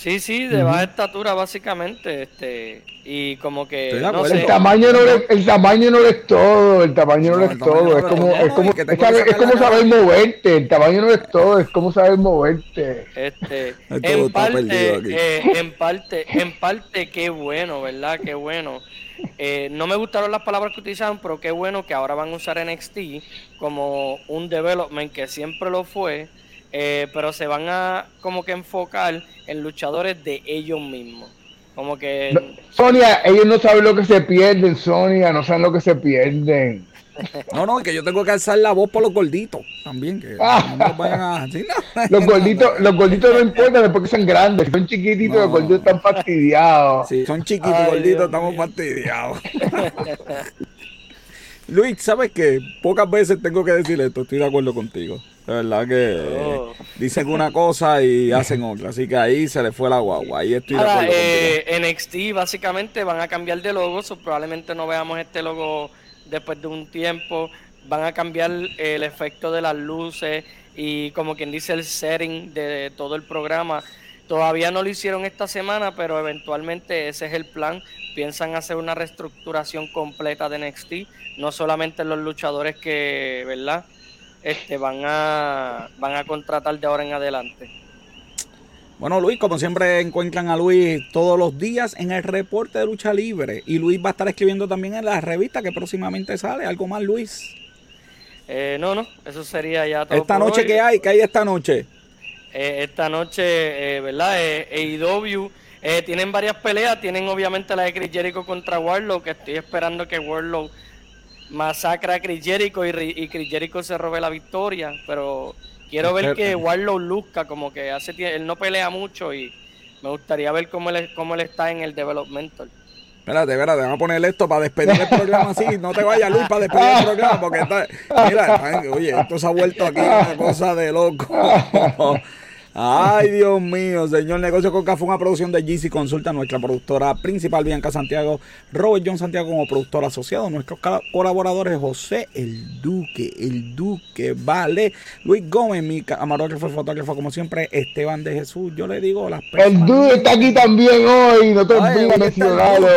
Sí, sí, de baja estatura básicamente, este, y como que no el tamaño no le, el tamaño no es todo, el tamaño no, no es todo, es como, es como, es, es como saber moverte, el tamaño no es todo, es como saber moverte. Este, [laughs] en parte, eh, en parte, en parte, qué bueno, ¿verdad? Qué bueno. Eh, no me gustaron las palabras que utilizaron, pero qué bueno que ahora van a usar NXT como un development que siempre lo fue eh, pero se van a como que enfocar en luchadores de ellos mismos. Como que... No, Sonia, ellos no saben lo que se pierden, Sonia, no saben lo que se pierden. [laughs] No, no, que yo tengo que alzar la voz por los gorditos también, que ah. no vayan a... ¿sí? No. [laughs] Los gorditos, los gorditos no importan después que son grandes, si son chiquititos, no. los gorditos están fastidiados. Sí, son chiquitos, Ay, gorditos, Dios estamos fastidiados. [laughs] Luis, ¿sabes qué? Pocas veces tengo que decir esto, estoy de acuerdo contigo. De verdad que oh. Dicen una cosa y hacen otra. Así que ahí se le fue la guagua. Ahí estoy Ahora, de acuerdo eh, NXT básicamente van a cambiar de logo. So probablemente no veamos este logo después de un tiempo. van a cambiar el efecto de las luces y como quien dice el setting de todo el programa. Todavía no lo hicieron esta semana, pero eventualmente ese es el plan. Piensan hacer una reestructuración completa de NXT, no solamente los luchadores que, ¿verdad? Este, van a van a contratar de ahora en adelante. Bueno, Luis, como siempre encuentran a Luis todos los días en el reporte de lucha libre. Y Luis va a estar escribiendo también en la revista que próximamente sale. ¿Algo más, Luis? Eh, no, no, eso sería ya todo. ¿Esta noche qué hay? ¿Qué hay esta noche? Eh, esta noche, eh, ¿verdad? AEW. tienen varias peleas. Tienen obviamente la de Chris Jericho contra Warlock. Que estoy esperando que Warlock masacre a Chris Jericho y, y Chris Jericho se robe la victoria. Pero Quiero ver que Warlow luzca, como que hace él no pelea mucho y me gustaría ver cómo él, cómo él está en el developmental. Espérate, espérate, vamos a poner esto para despedir el programa así. No te vayas, Luis, para despedir el programa, porque está. Mira, oye, esto se ha vuelto aquí una cosa de loco. Ay, Dios mío, señor Negocio con Café, una producción de GC Consulta, nuestra productora principal, Bianca Santiago, Robert John Santiago como productor asociado, nuestros colaboradores, José El Duque, El Duque, Vale, Luis Gómez, mi camarógrafo y fotógrafo, como siempre, Esteban de Jesús. Yo le digo las personas. El Duque está aquí también hoy, no te olvides mencionarlo.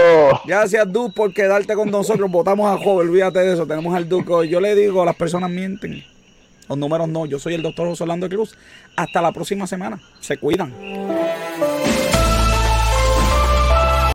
Gracias, Duque, por quedarte con nosotros. Votamos a Joven, olvídate de eso, tenemos al Duque hoy. Yo le digo, las personas mienten. Los números no. Yo soy el doctor José Orlando Cruz. Hasta la próxima semana. Se cuidan.